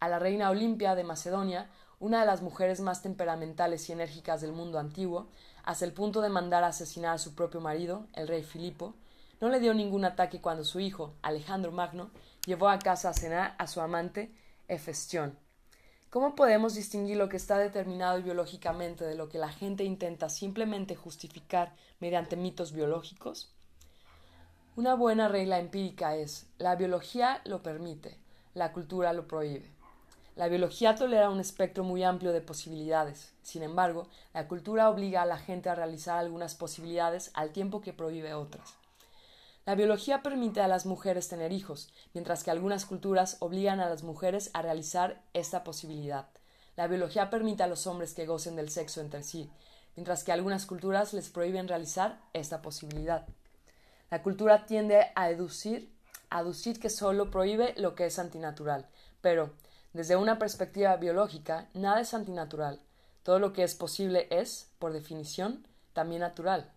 A la reina Olimpia de Macedonia, una de las mujeres más temperamentales y enérgicas del mundo antiguo, hasta el punto de mandar a asesinar a su propio marido, el rey Filipo, no le dio ningún ataque cuando su hijo, Alejandro Magno, llevó a casa a cenar a su amante Hefestión. ¿Cómo podemos distinguir lo que está determinado biológicamente de lo que la gente intenta simplemente justificar mediante mitos biológicos? Una buena regla empírica es la biología lo permite, la cultura lo prohíbe. La biología tolera un espectro muy amplio de posibilidades. Sin embargo, la cultura obliga a la gente a realizar algunas posibilidades al tiempo que prohíbe otras. La biología permite a las mujeres tener hijos, mientras que algunas culturas obligan a las mujeres a realizar esta posibilidad. La biología permite a los hombres que gocen del sexo entre sí, mientras que algunas culturas les prohíben realizar esta posibilidad. La cultura tiende a deducir, a aducir que solo prohíbe lo que es antinatural, pero desde una perspectiva biológica, nada es antinatural. Todo lo que es posible es, por definición, también natural.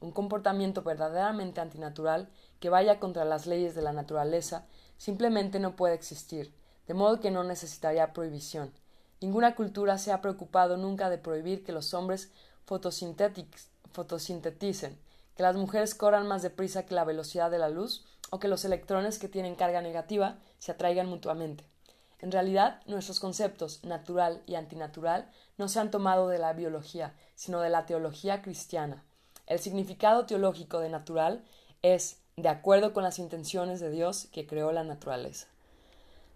Un comportamiento verdaderamente antinatural que vaya contra las leyes de la naturaleza simplemente no puede existir, de modo que no necesitaría prohibición. Ninguna cultura se ha preocupado nunca de prohibir que los hombres fotosinteticen, que las mujeres corran más deprisa que la velocidad de la luz o que los electrones que tienen carga negativa se atraigan mutuamente. En realidad, nuestros conceptos natural y antinatural no se han tomado de la biología, sino de la teología cristiana. El significado teológico de natural es de acuerdo con las intenciones de Dios que creó la naturaleza.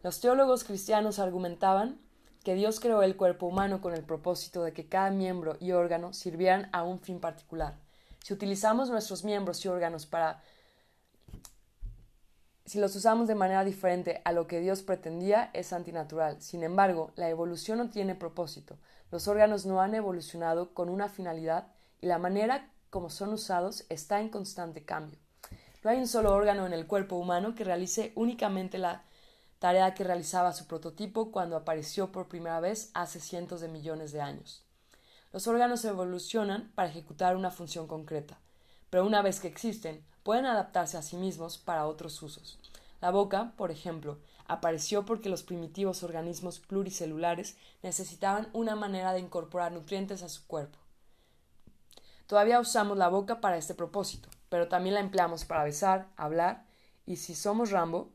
Los teólogos cristianos argumentaban que Dios creó el cuerpo humano con el propósito de que cada miembro y órgano sirvieran a un fin particular. Si utilizamos nuestros miembros y órganos para si los usamos de manera diferente a lo que Dios pretendía, es antinatural. Sin embargo, la evolución no tiene propósito. Los órganos no han evolucionado con una finalidad y la manera como son usados está en constante cambio. No hay un solo órgano en el cuerpo humano que realice únicamente la tarea que realizaba su prototipo cuando apareció por primera vez hace cientos de millones de años. Los órganos evolucionan para ejecutar una función concreta, pero una vez que existen, pueden adaptarse a sí mismos para otros usos. La boca, por ejemplo, apareció porque los primitivos organismos pluricelulares necesitaban una manera de incorporar nutrientes a su cuerpo. Todavía usamos la boca para este propósito, pero también la empleamos para besar, hablar y, si somos Rambo,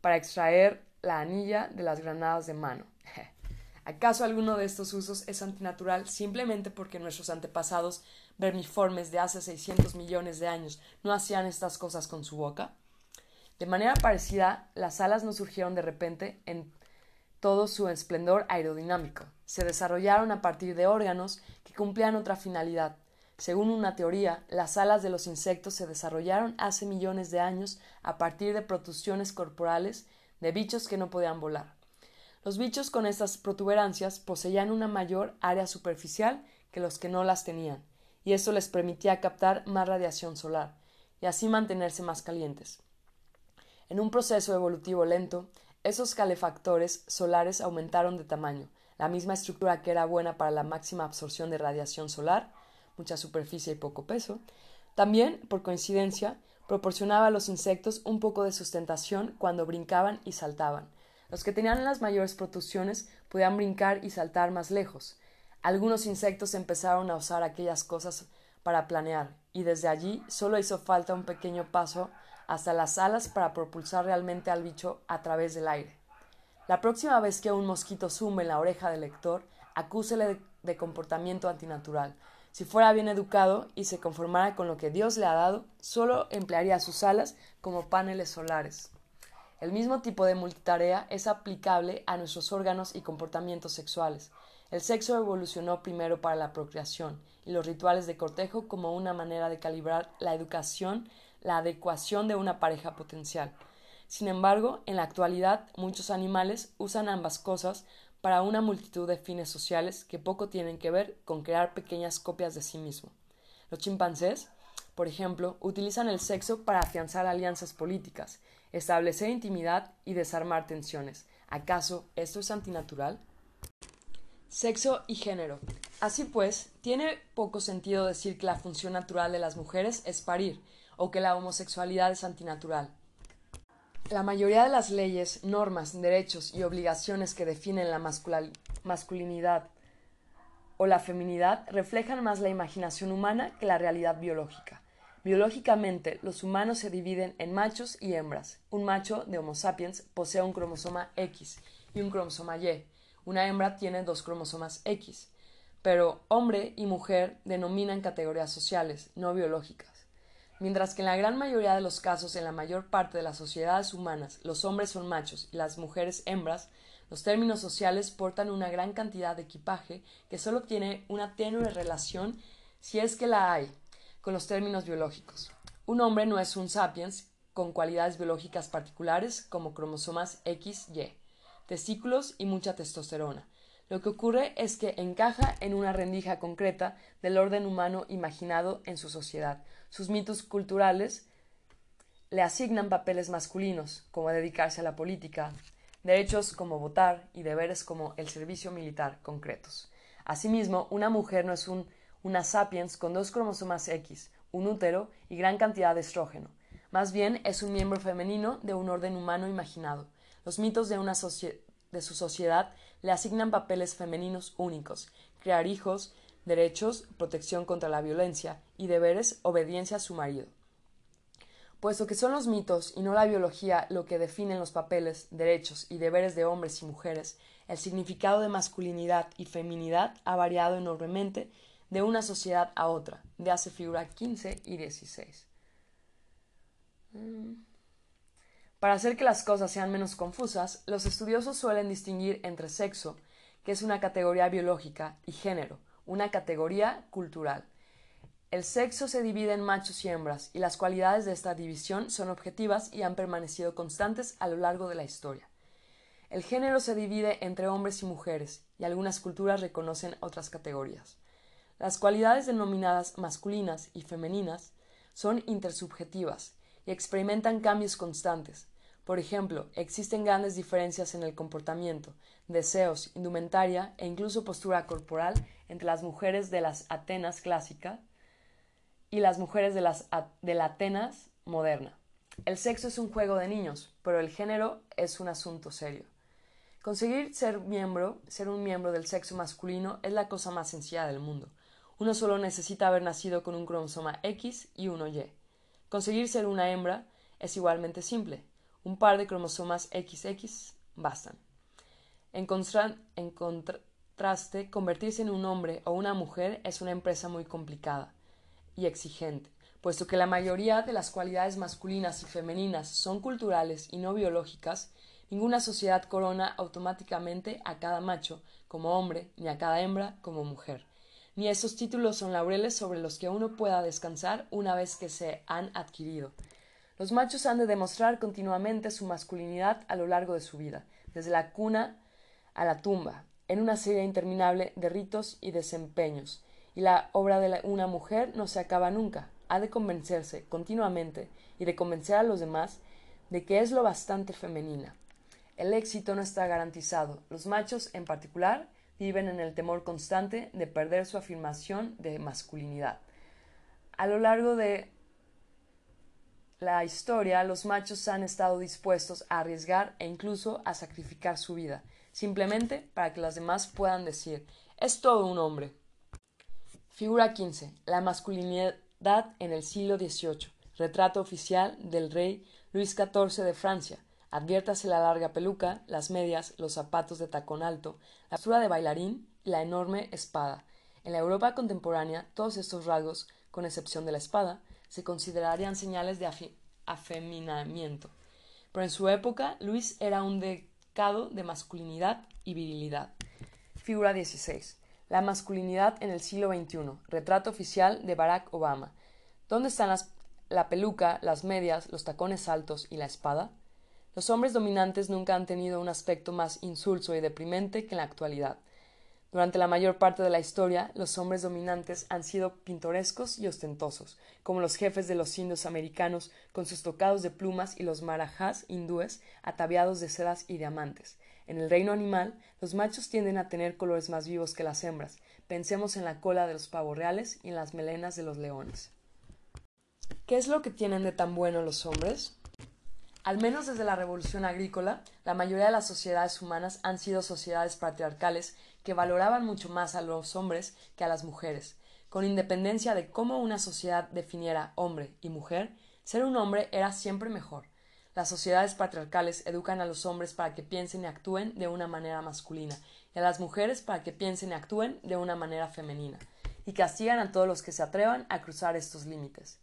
para extraer la anilla de las granadas de mano. ¿Acaso alguno de estos usos es antinatural simplemente porque nuestros antepasados vermiformes de hace 600 millones de años no hacían estas cosas con su boca? De manera parecida, las alas no surgieron de repente en todo su esplendor aerodinámico. Se desarrollaron a partir de órganos que cumplían otra finalidad. Según una teoría, las alas de los insectos se desarrollaron hace millones de años a partir de protusiones corporales de bichos que no podían volar. Los bichos con estas protuberancias poseían una mayor área superficial que los que no las tenían, y eso les permitía captar más radiación solar, y así mantenerse más calientes. En un proceso evolutivo lento, esos calefactores solares aumentaron de tamaño, la misma estructura que era buena para la máxima absorción de radiación solar, mucha superficie y poco peso, también, por coincidencia, proporcionaba a los insectos un poco de sustentación cuando brincaban y saltaban. Los que tenían las mayores protusiones podían brincar y saltar más lejos, algunos insectos empezaron a usar aquellas cosas para planear, y desde allí solo hizo falta un pequeño paso hasta las alas para propulsar realmente al bicho a través del aire. La próxima vez que un mosquito zumbe en la oreja del lector, acúsele de, comportamiento antinatural. Si fuera bien educado y se conformara con lo que Dios le ha dado, solo emplearía sus alas como paneles solares. El mismo tipo de multitarea es aplicable a nuestros órganos y comportamientos sexuales. El sexo evolucionó primero para la procreación y los rituales de cortejo como una manera de calibrar la educación, la adecuación de una pareja potencial. Sin embargo, en la actualidad muchos animales usan ambas cosas para una multitud de fines sociales que poco tienen que ver con crear pequeñas copias de sí mismo. Los chimpancés, por ejemplo, utilizan el sexo para afianzar alianzas políticas, establecer intimidad y desarmar tensiones. ¿Acaso esto es antinatural? Sexo y género. Así pues, tiene poco sentido decir que la función natural de las mujeres es parir, o que la homosexualidad es antinatural. La mayoría de las leyes, normas, derechos y obligaciones que definen la masculinidad o la feminidad reflejan más la imaginación humana que la realidad biológica. Biológicamente, los humanos se dividen en machos y hembras. Un macho de Homo sapiens posee un cromosoma X y un cromosoma Y, una hembra tiene dos cromosomas X, pero hombre y mujer denominan categorías sociales, no biológicas. Mientras que en la gran mayoría de los casos en la mayor parte de las sociedades humanas los hombres son machos y las mujeres hembras, los términos sociales portan una gran cantidad de equipaje que solo tiene una tenue relación, si es que la hay, con los términos biológicos. Un hombre no es un sapiens con cualidades biológicas particulares como cromosomas X, Y, testículos y mucha testosterona. Lo que ocurre es que encaja en una rendija concreta del orden humano imaginado en su sociedad. Sus mitos culturales le asignan papeles masculinos, como dedicarse a la política, derechos como votar y deberes como el servicio militar concretos. Asimismo, una mujer no es un, una sapiens con dos cromosomas X, un útero y gran cantidad de estrógeno. Más bien es un miembro femenino de un orden humano imaginado. Los mitos de, una de su sociedad le asignan papeles femeninos únicos, crear hijos, derechos, protección contra la violencia y deberes, obediencia a su marido. Puesto que son los mitos y no la biología lo que definen los papeles, derechos y deberes de hombres y mujeres, el significado de masculinidad y feminidad ha variado enormemente de una sociedad a otra, de hace figura 15 y 16. Mm. Para hacer que las cosas sean menos confusas, los estudiosos suelen distinguir entre sexo, que es una categoría biológica, y género, una categoría cultural. El sexo se divide en machos y hembras, y las cualidades de esta división son objetivas y han permanecido constantes a lo largo de la historia. El género se divide entre hombres y mujeres, y algunas culturas reconocen otras categorías. Las cualidades denominadas masculinas y femeninas son intersubjetivas y experimentan cambios constantes. Por ejemplo, existen grandes diferencias en el comportamiento, deseos, indumentaria e incluso postura corporal entre las mujeres de las Atenas clásicas y las mujeres de, las, de la Atenas moderna. El sexo es un juego de niños, pero el género es un asunto serio. Conseguir ser miembro, ser un miembro del sexo masculino es la cosa más sencilla del mundo. Uno solo necesita haber nacido con un cromosoma X y uno Y. Conseguir ser una hembra es igualmente simple. Un par de cromosomas XX bastan. En, contraste, convertirse en un hombre o una mujer es una empresa muy complicada y exigente, puesto que la mayoría de las cualidades masculinas y femeninas son culturales y no biológicas, ninguna sociedad corona automáticamente a cada macho como hombre ni a cada hembra como mujer. Ni esos títulos son laureles sobre los que uno pueda descansar una vez que se han adquirido. Los machos han de demostrar continuamente su masculinidad a lo largo de su vida, desde la cuna a la tumba, en una serie interminable de ritos y desempeños, y la obra de una mujer no se acaba nunca. Ha de convencerse continuamente y de convencer a los demás de que es lo bastante femenina. El éxito no está garantizado. Los machos, en particular, viven en el temor constante de perder su afirmación de masculinidad. A lo largo de la historia, los machos han estado dispuestos a arriesgar e incluso a sacrificar su vida, simplemente para que los demás puedan decir es todo un hombre. Figura 15. La masculinidad en el siglo XVIII. Retrato oficial del rey Luis XIV de Francia. Adviértase la larga peluca, las medias, los zapatos de tacón alto, la postura de bailarín y la enorme espada. En la Europa contemporánea, todos estos rasgos, con excepción de la espada, se considerarían señales de afeminamiento. Pero en su época, Luis era un de masculinidad y virilidad. Figura 16. La masculinidad en el siglo XXI. Retrato oficial de Barack Obama. ¿Dónde están la peluca, las medias, los tacones altos y la espada? Los hombres dominantes nunca han tenido un aspecto más insulso y deprimente que en la actualidad. Durante la mayor parte de la historia, los hombres dominantes han sido pintorescos y ostentosos, como los jefes de los indios americanos con sus tocados de plumas y los marajás hindúes ataviados de sedas y diamantes. En el reino animal, los machos tienden a tener colores más vivos que las hembras. Pensemos en la cola de los pavos reales y en las melenas de los leones. ¿Qué es lo que tienen de tan bueno los hombres? Al menos desde la revolución agrícola, la mayoría de las sociedades humanas han sido sociedades patriarcales que valoraban mucho más a los hombres que a las mujeres. Con independencia de cómo una sociedad definiera hombre y mujer, ser un hombre era siempre mejor. las sociedades patriarcales educan a los hombres para que piensen y actúen de una manera masculina y a las mujeres para que piensen y actúen de una manera femenina, y castigan a todos los que se atrevan a cruzar estos límites.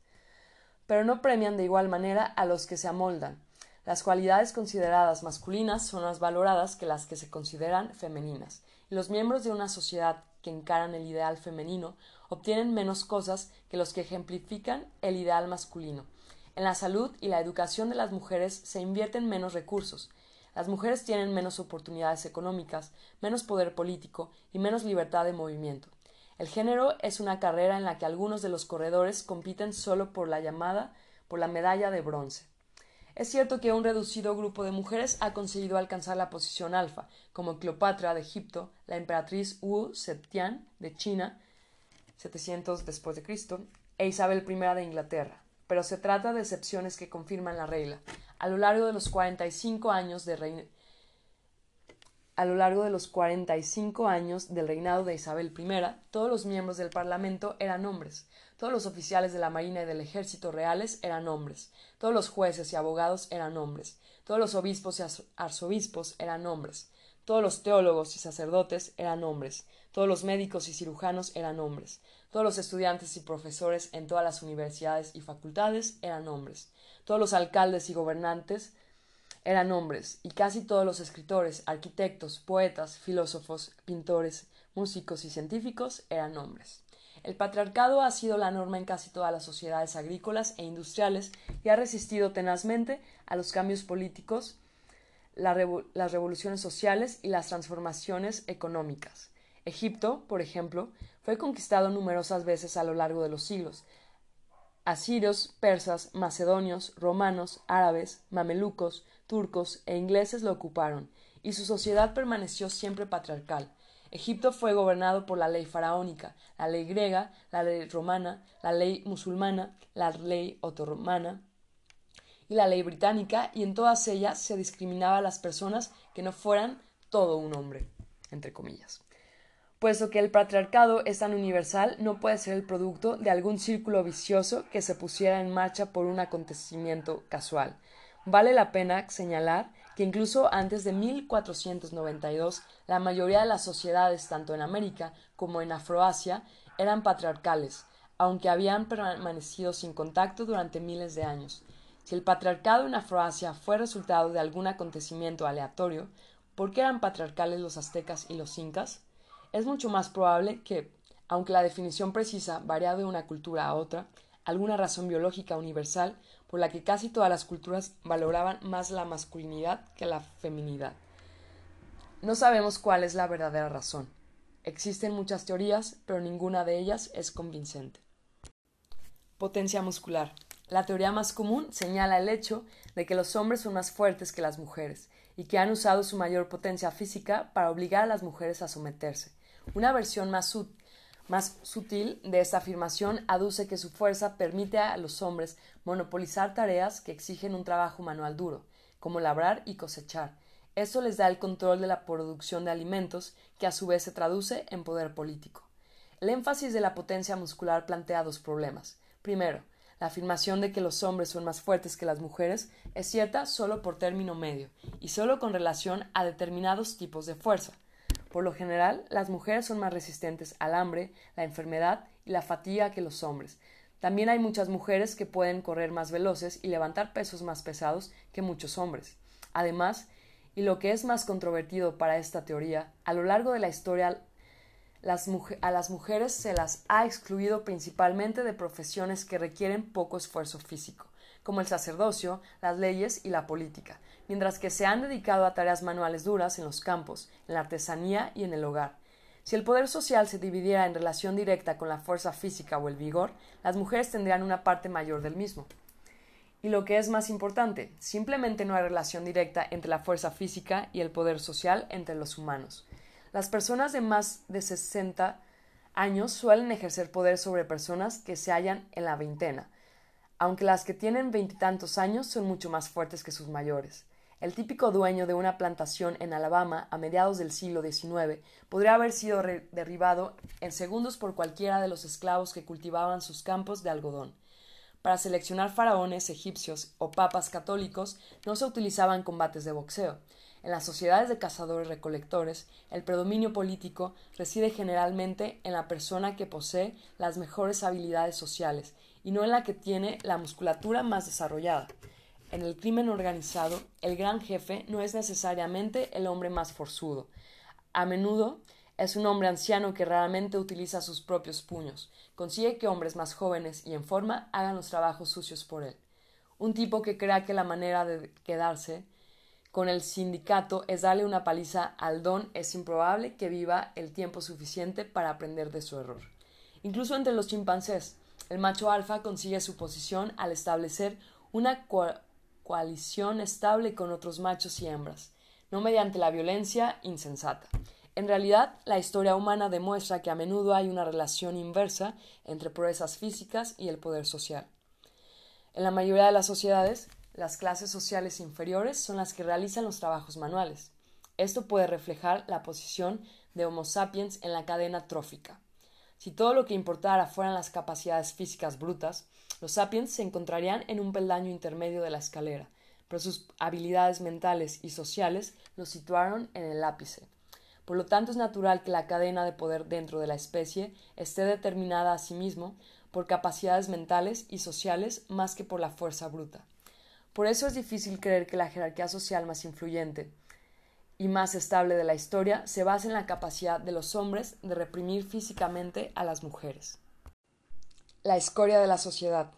Pero no premian de igual manera a los que se amoldan. Las cualidades consideradas masculinas son más valoradas que las que se consideran femeninas, los miembros de una sociedad que encaran el ideal femenino obtienen menos cosas que los que ejemplifican el ideal masculino. En la salud y la educación de las mujeres se invierten menos recursos. Las mujeres tienen menos oportunidades económicas, menos poder político y menos libertad de movimiento. El género es una carrera en la que algunos de los corredores compiten solo por la llamada por la medalla de bronce. Es cierto que un reducido grupo de mujeres ha conseguido alcanzar la posición alfa, como Cleopatra de Egipto, la emperatriz Wu Zetian de China, 700 después de Cristo, e Isabel I de Inglaterra. Pero se trata de excepciones que confirman la regla. A lo largo de los 45 años de reino a lo largo de los 45 años del reinado de Isabel I, todos los miembros del Parlamento eran hombres, todos los oficiales de la Marina y del Ejército reales eran hombres, todos los jueces y abogados eran hombres, todos los obispos y arzobispos eran hombres, todos los teólogos y sacerdotes eran hombres, todos los médicos y cirujanos eran hombres, todos los estudiantes y profesores en todas las universidades y facultades eran hombres, todos los alcaldes y gobernantes eran hombres, y casi todos los escritores, arquitectos, poetas, filósofos, pintores, músicos y científicos eran hombres. El patriarcado ha sido la norma en casi todas las sociedades agrícolas e industriales y ha resistido tenazmente a los cambios políticos, las revoluciones sociales y las transformaciones económicas. Egipto, por ejemplo, fue conquistado numerosas veces a lo largo de los siglos, Asirios, persas, macedonios, romanos, árabes, mamelucos, turcos e ingleses lo ocuparon, y su sociedad permaneció siempre patriarcal. Egipto fue gobernado por la ley faraónica, la ley griega, la ley romana, la ley musulmana, la ley otomana y la ley británica, y en todas ellas se discriminaba a las personas que no fueran todo un hombre, entre comillas. Puesto que el patriarcado es tan universal, no puede ser el producto de algún círculo vicioso que se pusiera en marcha por un acontecimiento casual. Vale la pena señalar que incluso antes de 1492 la mayoría de las sociedades, tanto en América como en Afroasia, eran patriarcales, aunque habían permanecido sin contacto durante miles de años. Si el patriarcado en Afroasia fue resultado de algún acontecimiento aleatorio, ¿por qué eran patriarcales los aztecas y los incas? Es mucho más probable que, aunque la definición precisa varía de una cultura a otra, alguna razón biológica universal por la que casi todas las culturas valoraban más la masculinidad que la feminidad. No sabemos cuál es la verdadera razón. Existen muchas teorías, pero ninguna de ellas es convincente. Potencia muscular. La teoría más común señala el hecho de que los hombres son más fuertes que las mujeres y que han usado su mayor potencia física para obligar a las mujeres a someterse. Una versión más, más sutil de esta afirmación aduce que su fuerza permite a los hombres monopolizar tareas que exigen un trabajo manual duro, como labrar y cosechar. Esto les da el control de la producción de alimentos, que a su vez se traduce en poder político. El énfasis de la potencia muscular plantea dos problemas. Primero, la afirmación de que los hombres son más fuertes que las mujeres es cierta solo por término medio y solo con relación a determinados tipos de fuerza. Por lo general, las mujeres son más resistentes al hambre, la enfermedad y la fatiga que los hombres. También hay muchas mujeres que pueden correr más veloces y levantar pesos más pesados que muchos hombres. Además, y lo que es más controvertido para esta teoría, a lo largo de la historia a las mujeres se las ha excluido principalmente de profesiones que requieren poco esfuerzo físico, como el sacerdocio, las leyes y la política, mientras que se han dedicado a tareas manuales duras en los campos, en la artesanía y en el hogar. Si el poder social se dividiera en relación directa con la fuerza física o el vigor, las mujeres tendrían una parte mayor del mismo. Y lo que es más importante, simplemente no hay relación directa entre la fuerza física y el poder social entre los humanos. Las personas de más de 60 años suelen ejercer poder sobre personas que se hallan en la veintena, aunque las que tienen veintitantos años son mucho más fuertes que sus mayores. El típico dueño de una plantación en Alabama a mediados del siglo XIX podría haber sido derribado en segundos por cualquiera de los esclavos que cultivaban sus campos de algodón. Para seleccionar faraones egipcios o papas católicos no se utilizaban combates de boxeo. En las sociedades de cazadores-recolectores, el predominio político reside generalmente en la persona que posee las mejores habilidades sociales y no en la que tiene la musculatura más desarrollada. En el crimen organizado, el gran jefe no es necesariamente el hombre más forzudo. A menudo es un hombre anciano que raramente utiliza sus propios puños. Consigue que hombres más jóvenes y en forma hagan los trabajos sucios por él. Un tipo que crea que la manera de quedarse con el sindicato es darle una paliza al don es improbable que viva el tiempo suficiente para aprender de su error. Incluso entre los chimpancés, el macho alfa consigue su posición al establecer una coalición estable con otros machos y hembras, no mediante la violencia insensata. En realidad, la historia humana demuestra que a menudo hay una relación inversa entre proezas físicas y el poder social. En la mayoría de las sociedades, las clases sociales inferiores son las que realizan los trabajos manuales. Esto puede reflejar la posición de Homo sapiens en la cadena trófica. Si todo lo que importara fueran las capacidades físicas brutas, los sapiens se encontrarían en un peldaño intermedio de la escalera, pero sus habilidades mentales y sociales los situaron en el ápice. Por lo tanto, es natural que la cadena de poder dentro de la especie esté determinada a sí mismo por capacidades mentales y sociales más que por la fuerza bruta. Por eso es difícil creer que la jerarquía social más influyente y más estable de la historia se base en la capacidad de los hombres de reprimir físicamente a las mujeres. La escoria de la sociedad.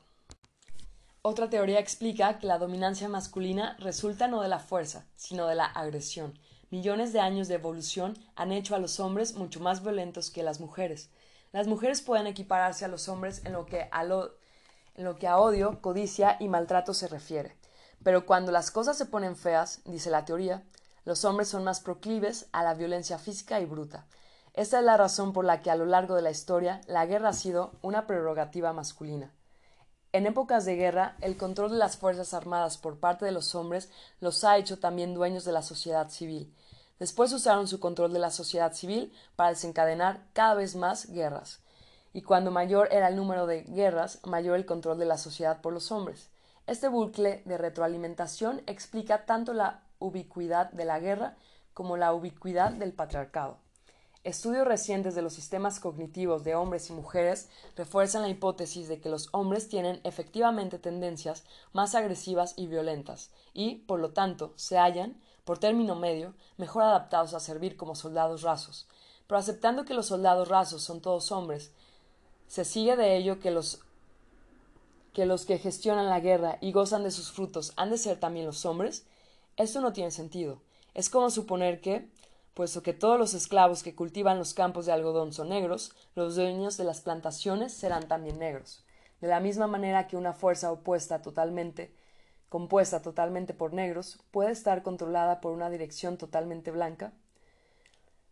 Otra teoría explica que la dominancia masculina resulta no de la fuerza, sino de la agresión, Millones de años de evolución han hecho a los hombres mucho más violentos que las mujeres. Las mujeres pueden equipararse a los hombres en lo que a, en lo que a odio, codicia y maltrato se refiere. Pero cuando las cosas se ponen feas, dice la teoría, los hombres son más proclives a la violencia física y bruta. Esta es la razón por la que a lo largo de la historia la guerra ha sido una prerrogativa masculina. En épocas de guerra, el control de las Fuerzas Armadas por parte de los hombres los ha hecho también dueños de la sociedad civil, Después usaron su control de la sociedad civil para desencadenar cada vez más guerras. Y cuando mayor era el número de guerras, mayor el control de la sociedad por los hombres. Este bucle de retroalimentación explica tanto la ubicuidad de la guerra como la ubicuidad del patriarcado. Estudios recientes de los sistemas cognitivos de hombres y mujeres refuerzan la hipótesis de que los hombres tienen efectivamente tendencias más agresivas y violentas, y, por lo tanto, se hallan, por término medio, mejor adaptados a servir como soldados rasos. Pero aceptando que los soldados rasos son todos hombres, se sigue de ello que los que gestionan la guerra y gozan de sus frutos han de ser también los hombres, esto no tiene sentido. Es como suponer que, puesto que todos los esclavos que cultivan los campos de algodón son negros, los dueños de las plantaciones serán también negros. De la misma manera que una fuerza opuesta totalmente compuesta totalmente por negros, puede estar controlada por una dirección totalmente blanca?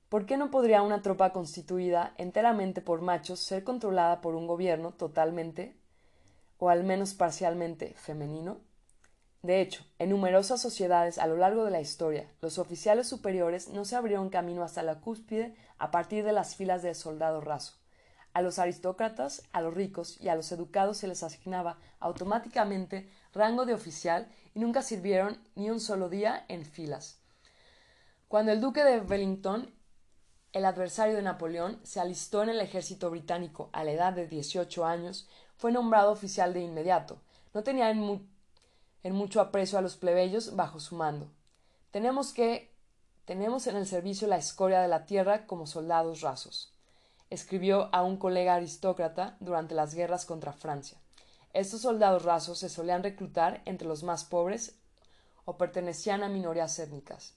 ¿Por qué no podría una tropa constituida enteramente por machos ser controlada por un gobierno totalmente, o al menos parcialmente, femenino? De hecho, en numerosas sociedades a lo largo de la historia, los oficiales superiores no se abrieron camino hasta la cúspide a partir de las filas de soldado raso. A los aristócratas, a los ricos y a los educados se les asignaba automáticamente rango de oficial y nunca sirvieron ni un solo día en filas. Cuando el duque de Wellington, el adversario de Napoleón, se alistó en el ejército británico a la edad de 18 años, fue nombrado oficial de inmediato. No tenía en, en mucho aprecio a los plebeyos bajo su mando. Tenemos que tenemos en el servicio la escoria de la tierra como soldados rasos escribió a un colega aristócrata durante las guerras contra Francia. Estos soldados rasos se solían reclutar entre los más pobres o pertenecían a minorías étnicas,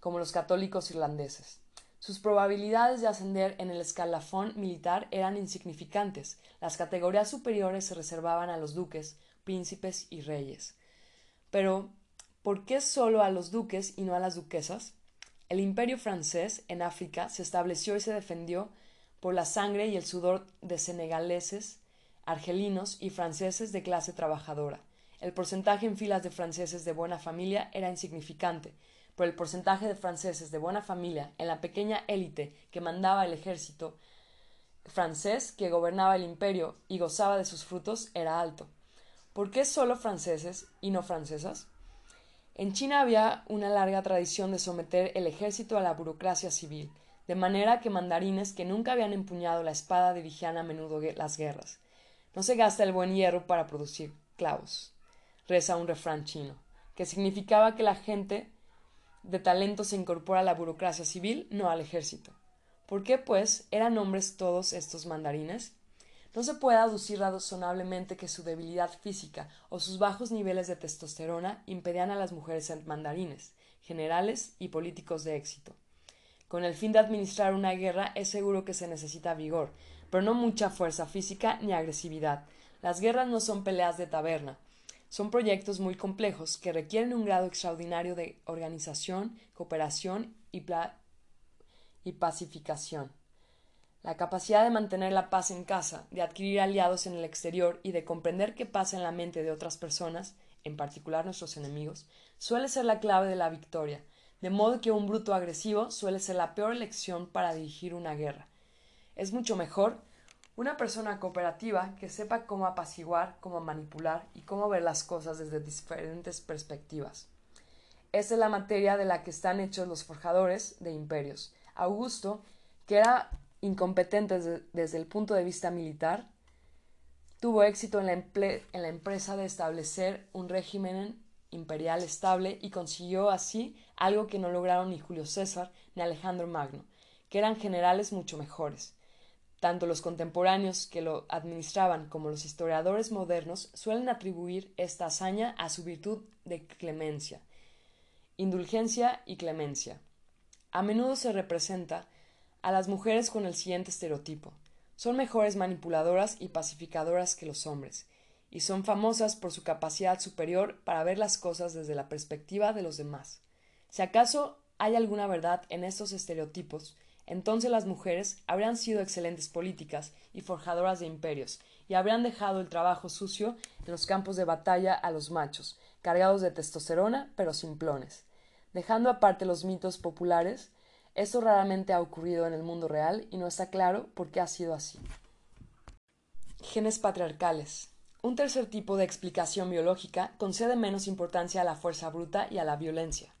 como los católicos irlandeses. Sus probabilidades de ascender en el escalafón militar eran insignificantes. Las categorías superiores se reservaban a los duques, príncipes y reyes. Pero, ¿por qué solo a los duques y no a las duquesas? El imperio francés en África se estableció y se defendió por la sangre y el sudor de senegaleses, argelinos y franceses de clase trabajadora. El porcentaje en filas de franceses de buena familia era insignificante, pero el porcentaje de franceses de buena familia en la pequeña élite que mandaba el ejército francés que gobernaba el imperio y gozaba de sus frutos era alto. ¿Por qué solo franceses y no francesas? En China había una larga tradición de someter el ejército a la burocracia civil, de manera que mandarines que nunca habían empuñado la espada dirigían a menudo las guerras. No se gasta el buen hierro para producir clavos, reza un refrán chino, que significaba que la gente de talento se incorpora a la burocracia civil, no al ejército. ¿Por qué, pues, eran hombres todos estos mandarines? No se puede aducir razonablemente que su debilidad física o sus bajos niveles de testosterona impedían a las mujeres ser mandarines, generales y políticos de éxito. Con el fin de administrar una guerra es seguro que se necesita vigor, pero no mucha fuerza física ni agresividad. Las guerras no son peleas de taberna, son proyectos muy complejos que requieren un grado extraordinario de organización, cooperación y, y pacificación. La capacidad de mantener la paz en casa, de adquirir aliados en el exterior y de comprender qué pasa en la mente de otras personas, en particular nuestros enemigos, suele ser la clave de la victoria, de modo que un bruto agresivo suele ser la peor elección para dirigir una guerra. Es mucho mejor una persona cooperativa que sepa cómo apaciguar, cómo manipular y cómo ver las cosas desde diferentes perspectivas. Esta es la materia de la que están hechos los forjadores de imperios. Augusto, que era incompetente desde el punto de vista militar, tuvo éxito en la, en la empresa de establecer un régimen imperial estable y consiguió así algo que no lograron ni Julio César ni Alejandro Magno, que eran generales mucho mejores. Tanto los contemporáneos que lo administraban como los historiadores modernos suelen atribuir esta hazaña a su virtud de clemencia, indulgencia y clemencia. A menudo se representa a las mujeres con el siguiente estereotipo. Son mejores manipuladoras y pacificadoras que los hombres, y son famosas por su capacidad superior para ver las cosas desde la perspectiva de los demás. Si acaso hay alguna verdad en estos estereotipos, entonces las mujeres habrían sido excelentes políticas y forjadoras de imperios, y habrían dejado el trabajo sucio en los campos de batalla a los machos, cargados de testosterona pero simplones. Dejando aparte los mitos populares, esto raramente ha ocurrido en el mundo real y no está claro por qué ha sido así. Genes patriarcales. Un tercer tipo de explicación biológica concede menos importancia a la fuerza bruta y a la violencia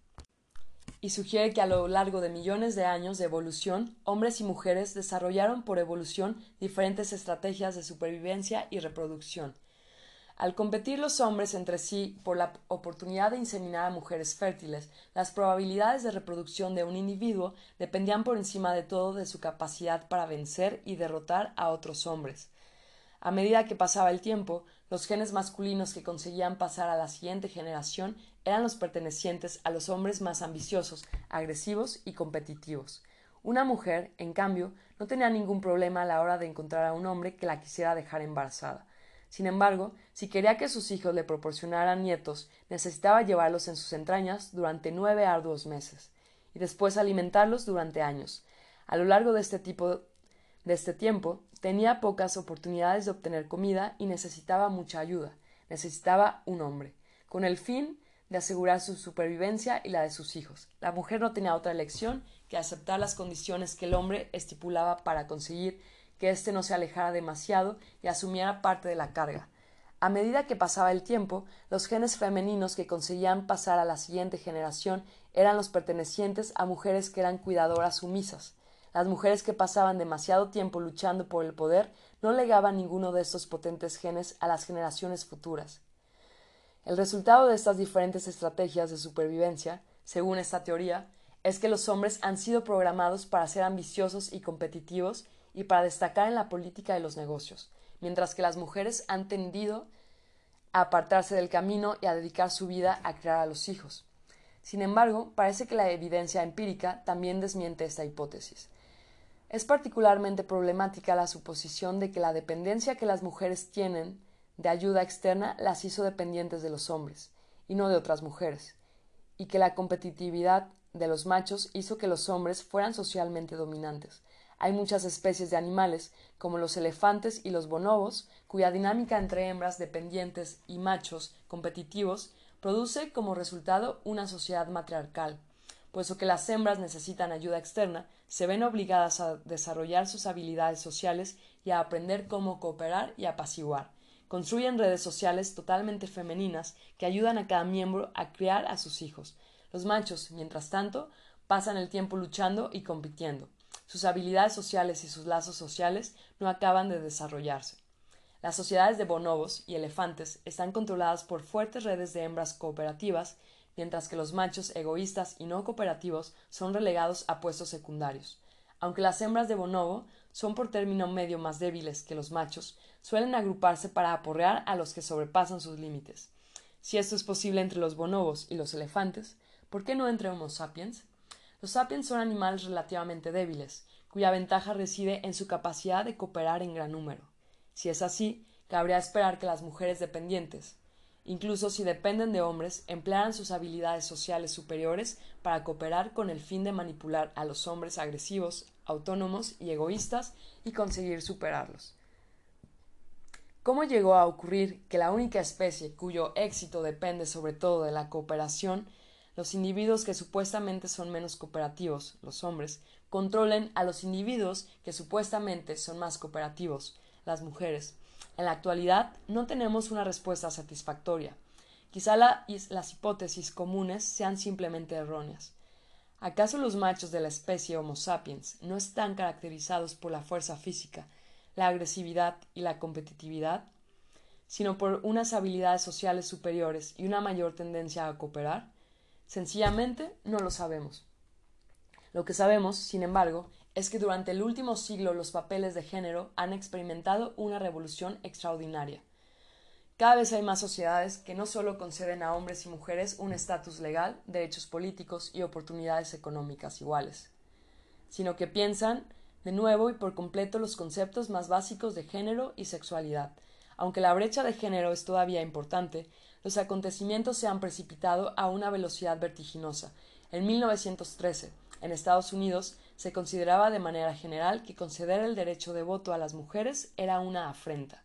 y sugiere que a lo largo de millones de años de evolución, hombres y mujeres desarrollaron por evolución diferentes estrategias de supervivencia y reproducción. Al competir los hombres entre sí por la oportunidad de inseminar a mujeres fértiles, las probabilidades de reproducción de un individuo dependían por encima de todo de su capacidad para vencer y derrotar a otros hombres. A medida que pasaba el tiempo, los genes masculinos que conseguían pasar a la siguiente generación eran los pertenecientes a los hombres más ambiciosos, agresivos y competitivos. Una mujer, en cambio, no tenía ningún problema a la hora de encontrar a un hombre que la quisiera dejar embarazada. Sin embargo, si quería que sus hijos le proporcionaran nietos, necesitaba llevarlos en sus entrañas durante nueve arduos meses, y después alimentarlos durante años. A lo largo de este tipo de este tiempo, tenía pocas oportunidades de obtener comida y necesitaba mucha ayuda. Necesitaba un hombre, con el fin de asegurar su supervivencia y la de sus hijos. La mujer no tenía otra elección que aceptar las condiciones que el hombre estipulaba para conseguir que éste no se alejara demasiado y asumiera parte de la carga. A medida que pasaba el tiempo, los genes femeninos que conseguían pasar a la siguiente generación eran los pertenecientes a mujeres que eran cuidadoras sumisas. Las mujeres que pasaban demasiado tiempo luchando por el poder no legaban ninguno de estos potentes genes a las generaciones futuras. El resultado de estas diferentes estrategias de supervivencia, según esta teoría, es que los hombres han sido programados para ser ambiciosos y competitivos y para destacar en la política de los negocios, mientras que las mujeres han tendido a apartarse del camino y a dedicar su vida a criar a los hijos. Sin embargo, parece que la evidencia empírica también desmiente esta hipótesis. Es particularmente problemática la suposición de que la dependencia que las mujeres tienen de ayuda externa las hizo dependientes de los hombres, y no de otras mujeres, y que la competitividad de los machos hizo que los hombres fueran socialmente dominantes. Hay muchas especies de animales, como los elefantes y los bonobos, cuya dinámica entre hembras dependientes y machos competitivos produce como resultado una sociedad matriarcal, puesto que las hembras necesitan ayuda externa, se ven obligadas a desarrollar sus habilidades sociales y a aprender cómo cooperar y apaciguar. construyen redes sociales totalmente femeninas que ayudan a cada miembro a criar a sus hijos. Los machos, mientras tanto, pasan el tiempo luchando y compitiendo. Sus habilidades sociales y sus lazos sociales no acaban de desarrollarse. Las sociedades de bonobos y elefantes están controladas por fuertes redes de hembras cooperativas, mientras que los machos egoístas y no cooperativos son relegados a puestos secundarios. Aunque las hembras de bonobo son por término medio más débiles que los machos, suelen agruparse para aporrear a los que sobrepasan sus límites. Si esto es posible entre los bonobos y los elefantes, ¿por qué no entre Homo sapiens? Los sapiens son animales relativamente débiles, cuya ventaja reside en su capacidad de cooperar en gran número. Si es así, cabría esperar que las mujeres dependientes, incluso si dependen de hombres, emplearan sus habilidades sociales superiores para cooperar con el fin de manipular a los hombres agresivos, autónomos y egoístas y conseguir superarlos. ¿Cómo llegó a ocurrir que la única especie cuyo éxito depende sobre todo de la cooperación, los individuos que supuestamente son menos cooperativos, los hombres, controlen a los individuos que supuestamente son más cooperativos, las mujeres? En la actualidad no tenemos una respuesta satisfactoria. Quizá las hipótesis comunes sean simplemente erróneas. ¿Acaso los machos de la especie Homo sapiens no están caracterizados por la fuerza física, la agresividad y la competitividad, sino por unas habilidades sociales superiores y una mayor tendencia a cooperar? Sencillamente no lo sabemos. Lo que sabemos, sin embargo, es que durante el último siglo los papeles de género han experimentado una revolución extraordinaria. Cada vez hay más sociedades que no solo conceden a hombres y mujeres un estatus legal, derechos políticos y oportunidades económicas iguales, sino que piensan de nuevo y por completo los conceptos más básicos de género y sexualidad. Aunque la brecha de género es todavía importante, los acontecimientos se han precipitado a una velocidad vertiginosa. En 1913, en Estados Unidos, se consideraba de manera general que conceder el derecho de voto a las mujeres era una afrenta.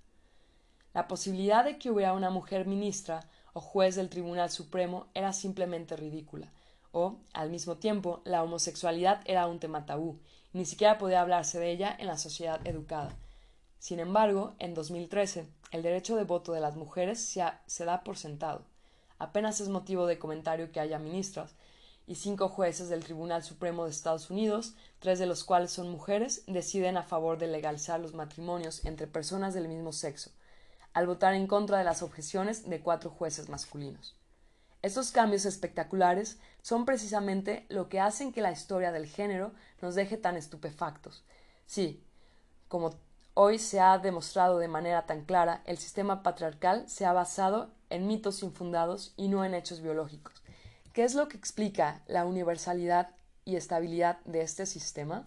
La posibilidad de que hubiera una mujer ministra o juez del Tribunal Supremo era simplemente ridícula, o, al mismo tiempo, la homosexualidad era un tema tabú, ni siquiera podía hablarse de ella en la sociedad educada. Sin embargo, en 2013, el derecho de voto de las mujeres se, se da por sentado. Apenas es motivo de comentario que haya ministras, y cinco jueces del Tribunal Supremo de Estados Unidos, tres de los cuales son mujeres, deciden a favor de legalizar los matrimonios entre personas del mismo sexo, al votar en contra de las objeciones de cuatro jueces masculinos. Estos cambios espectaculares son precisamente lo que hacen que la historia del género nos deje tan estupefactos. Sí, como hoy se ha demostrado de manera tan clara, el sistema patriarcal se ha basado en mitos infundados y no en hechos biológicos. ¿Qué es lo que explica la universalidad y estabilidad de este sistema?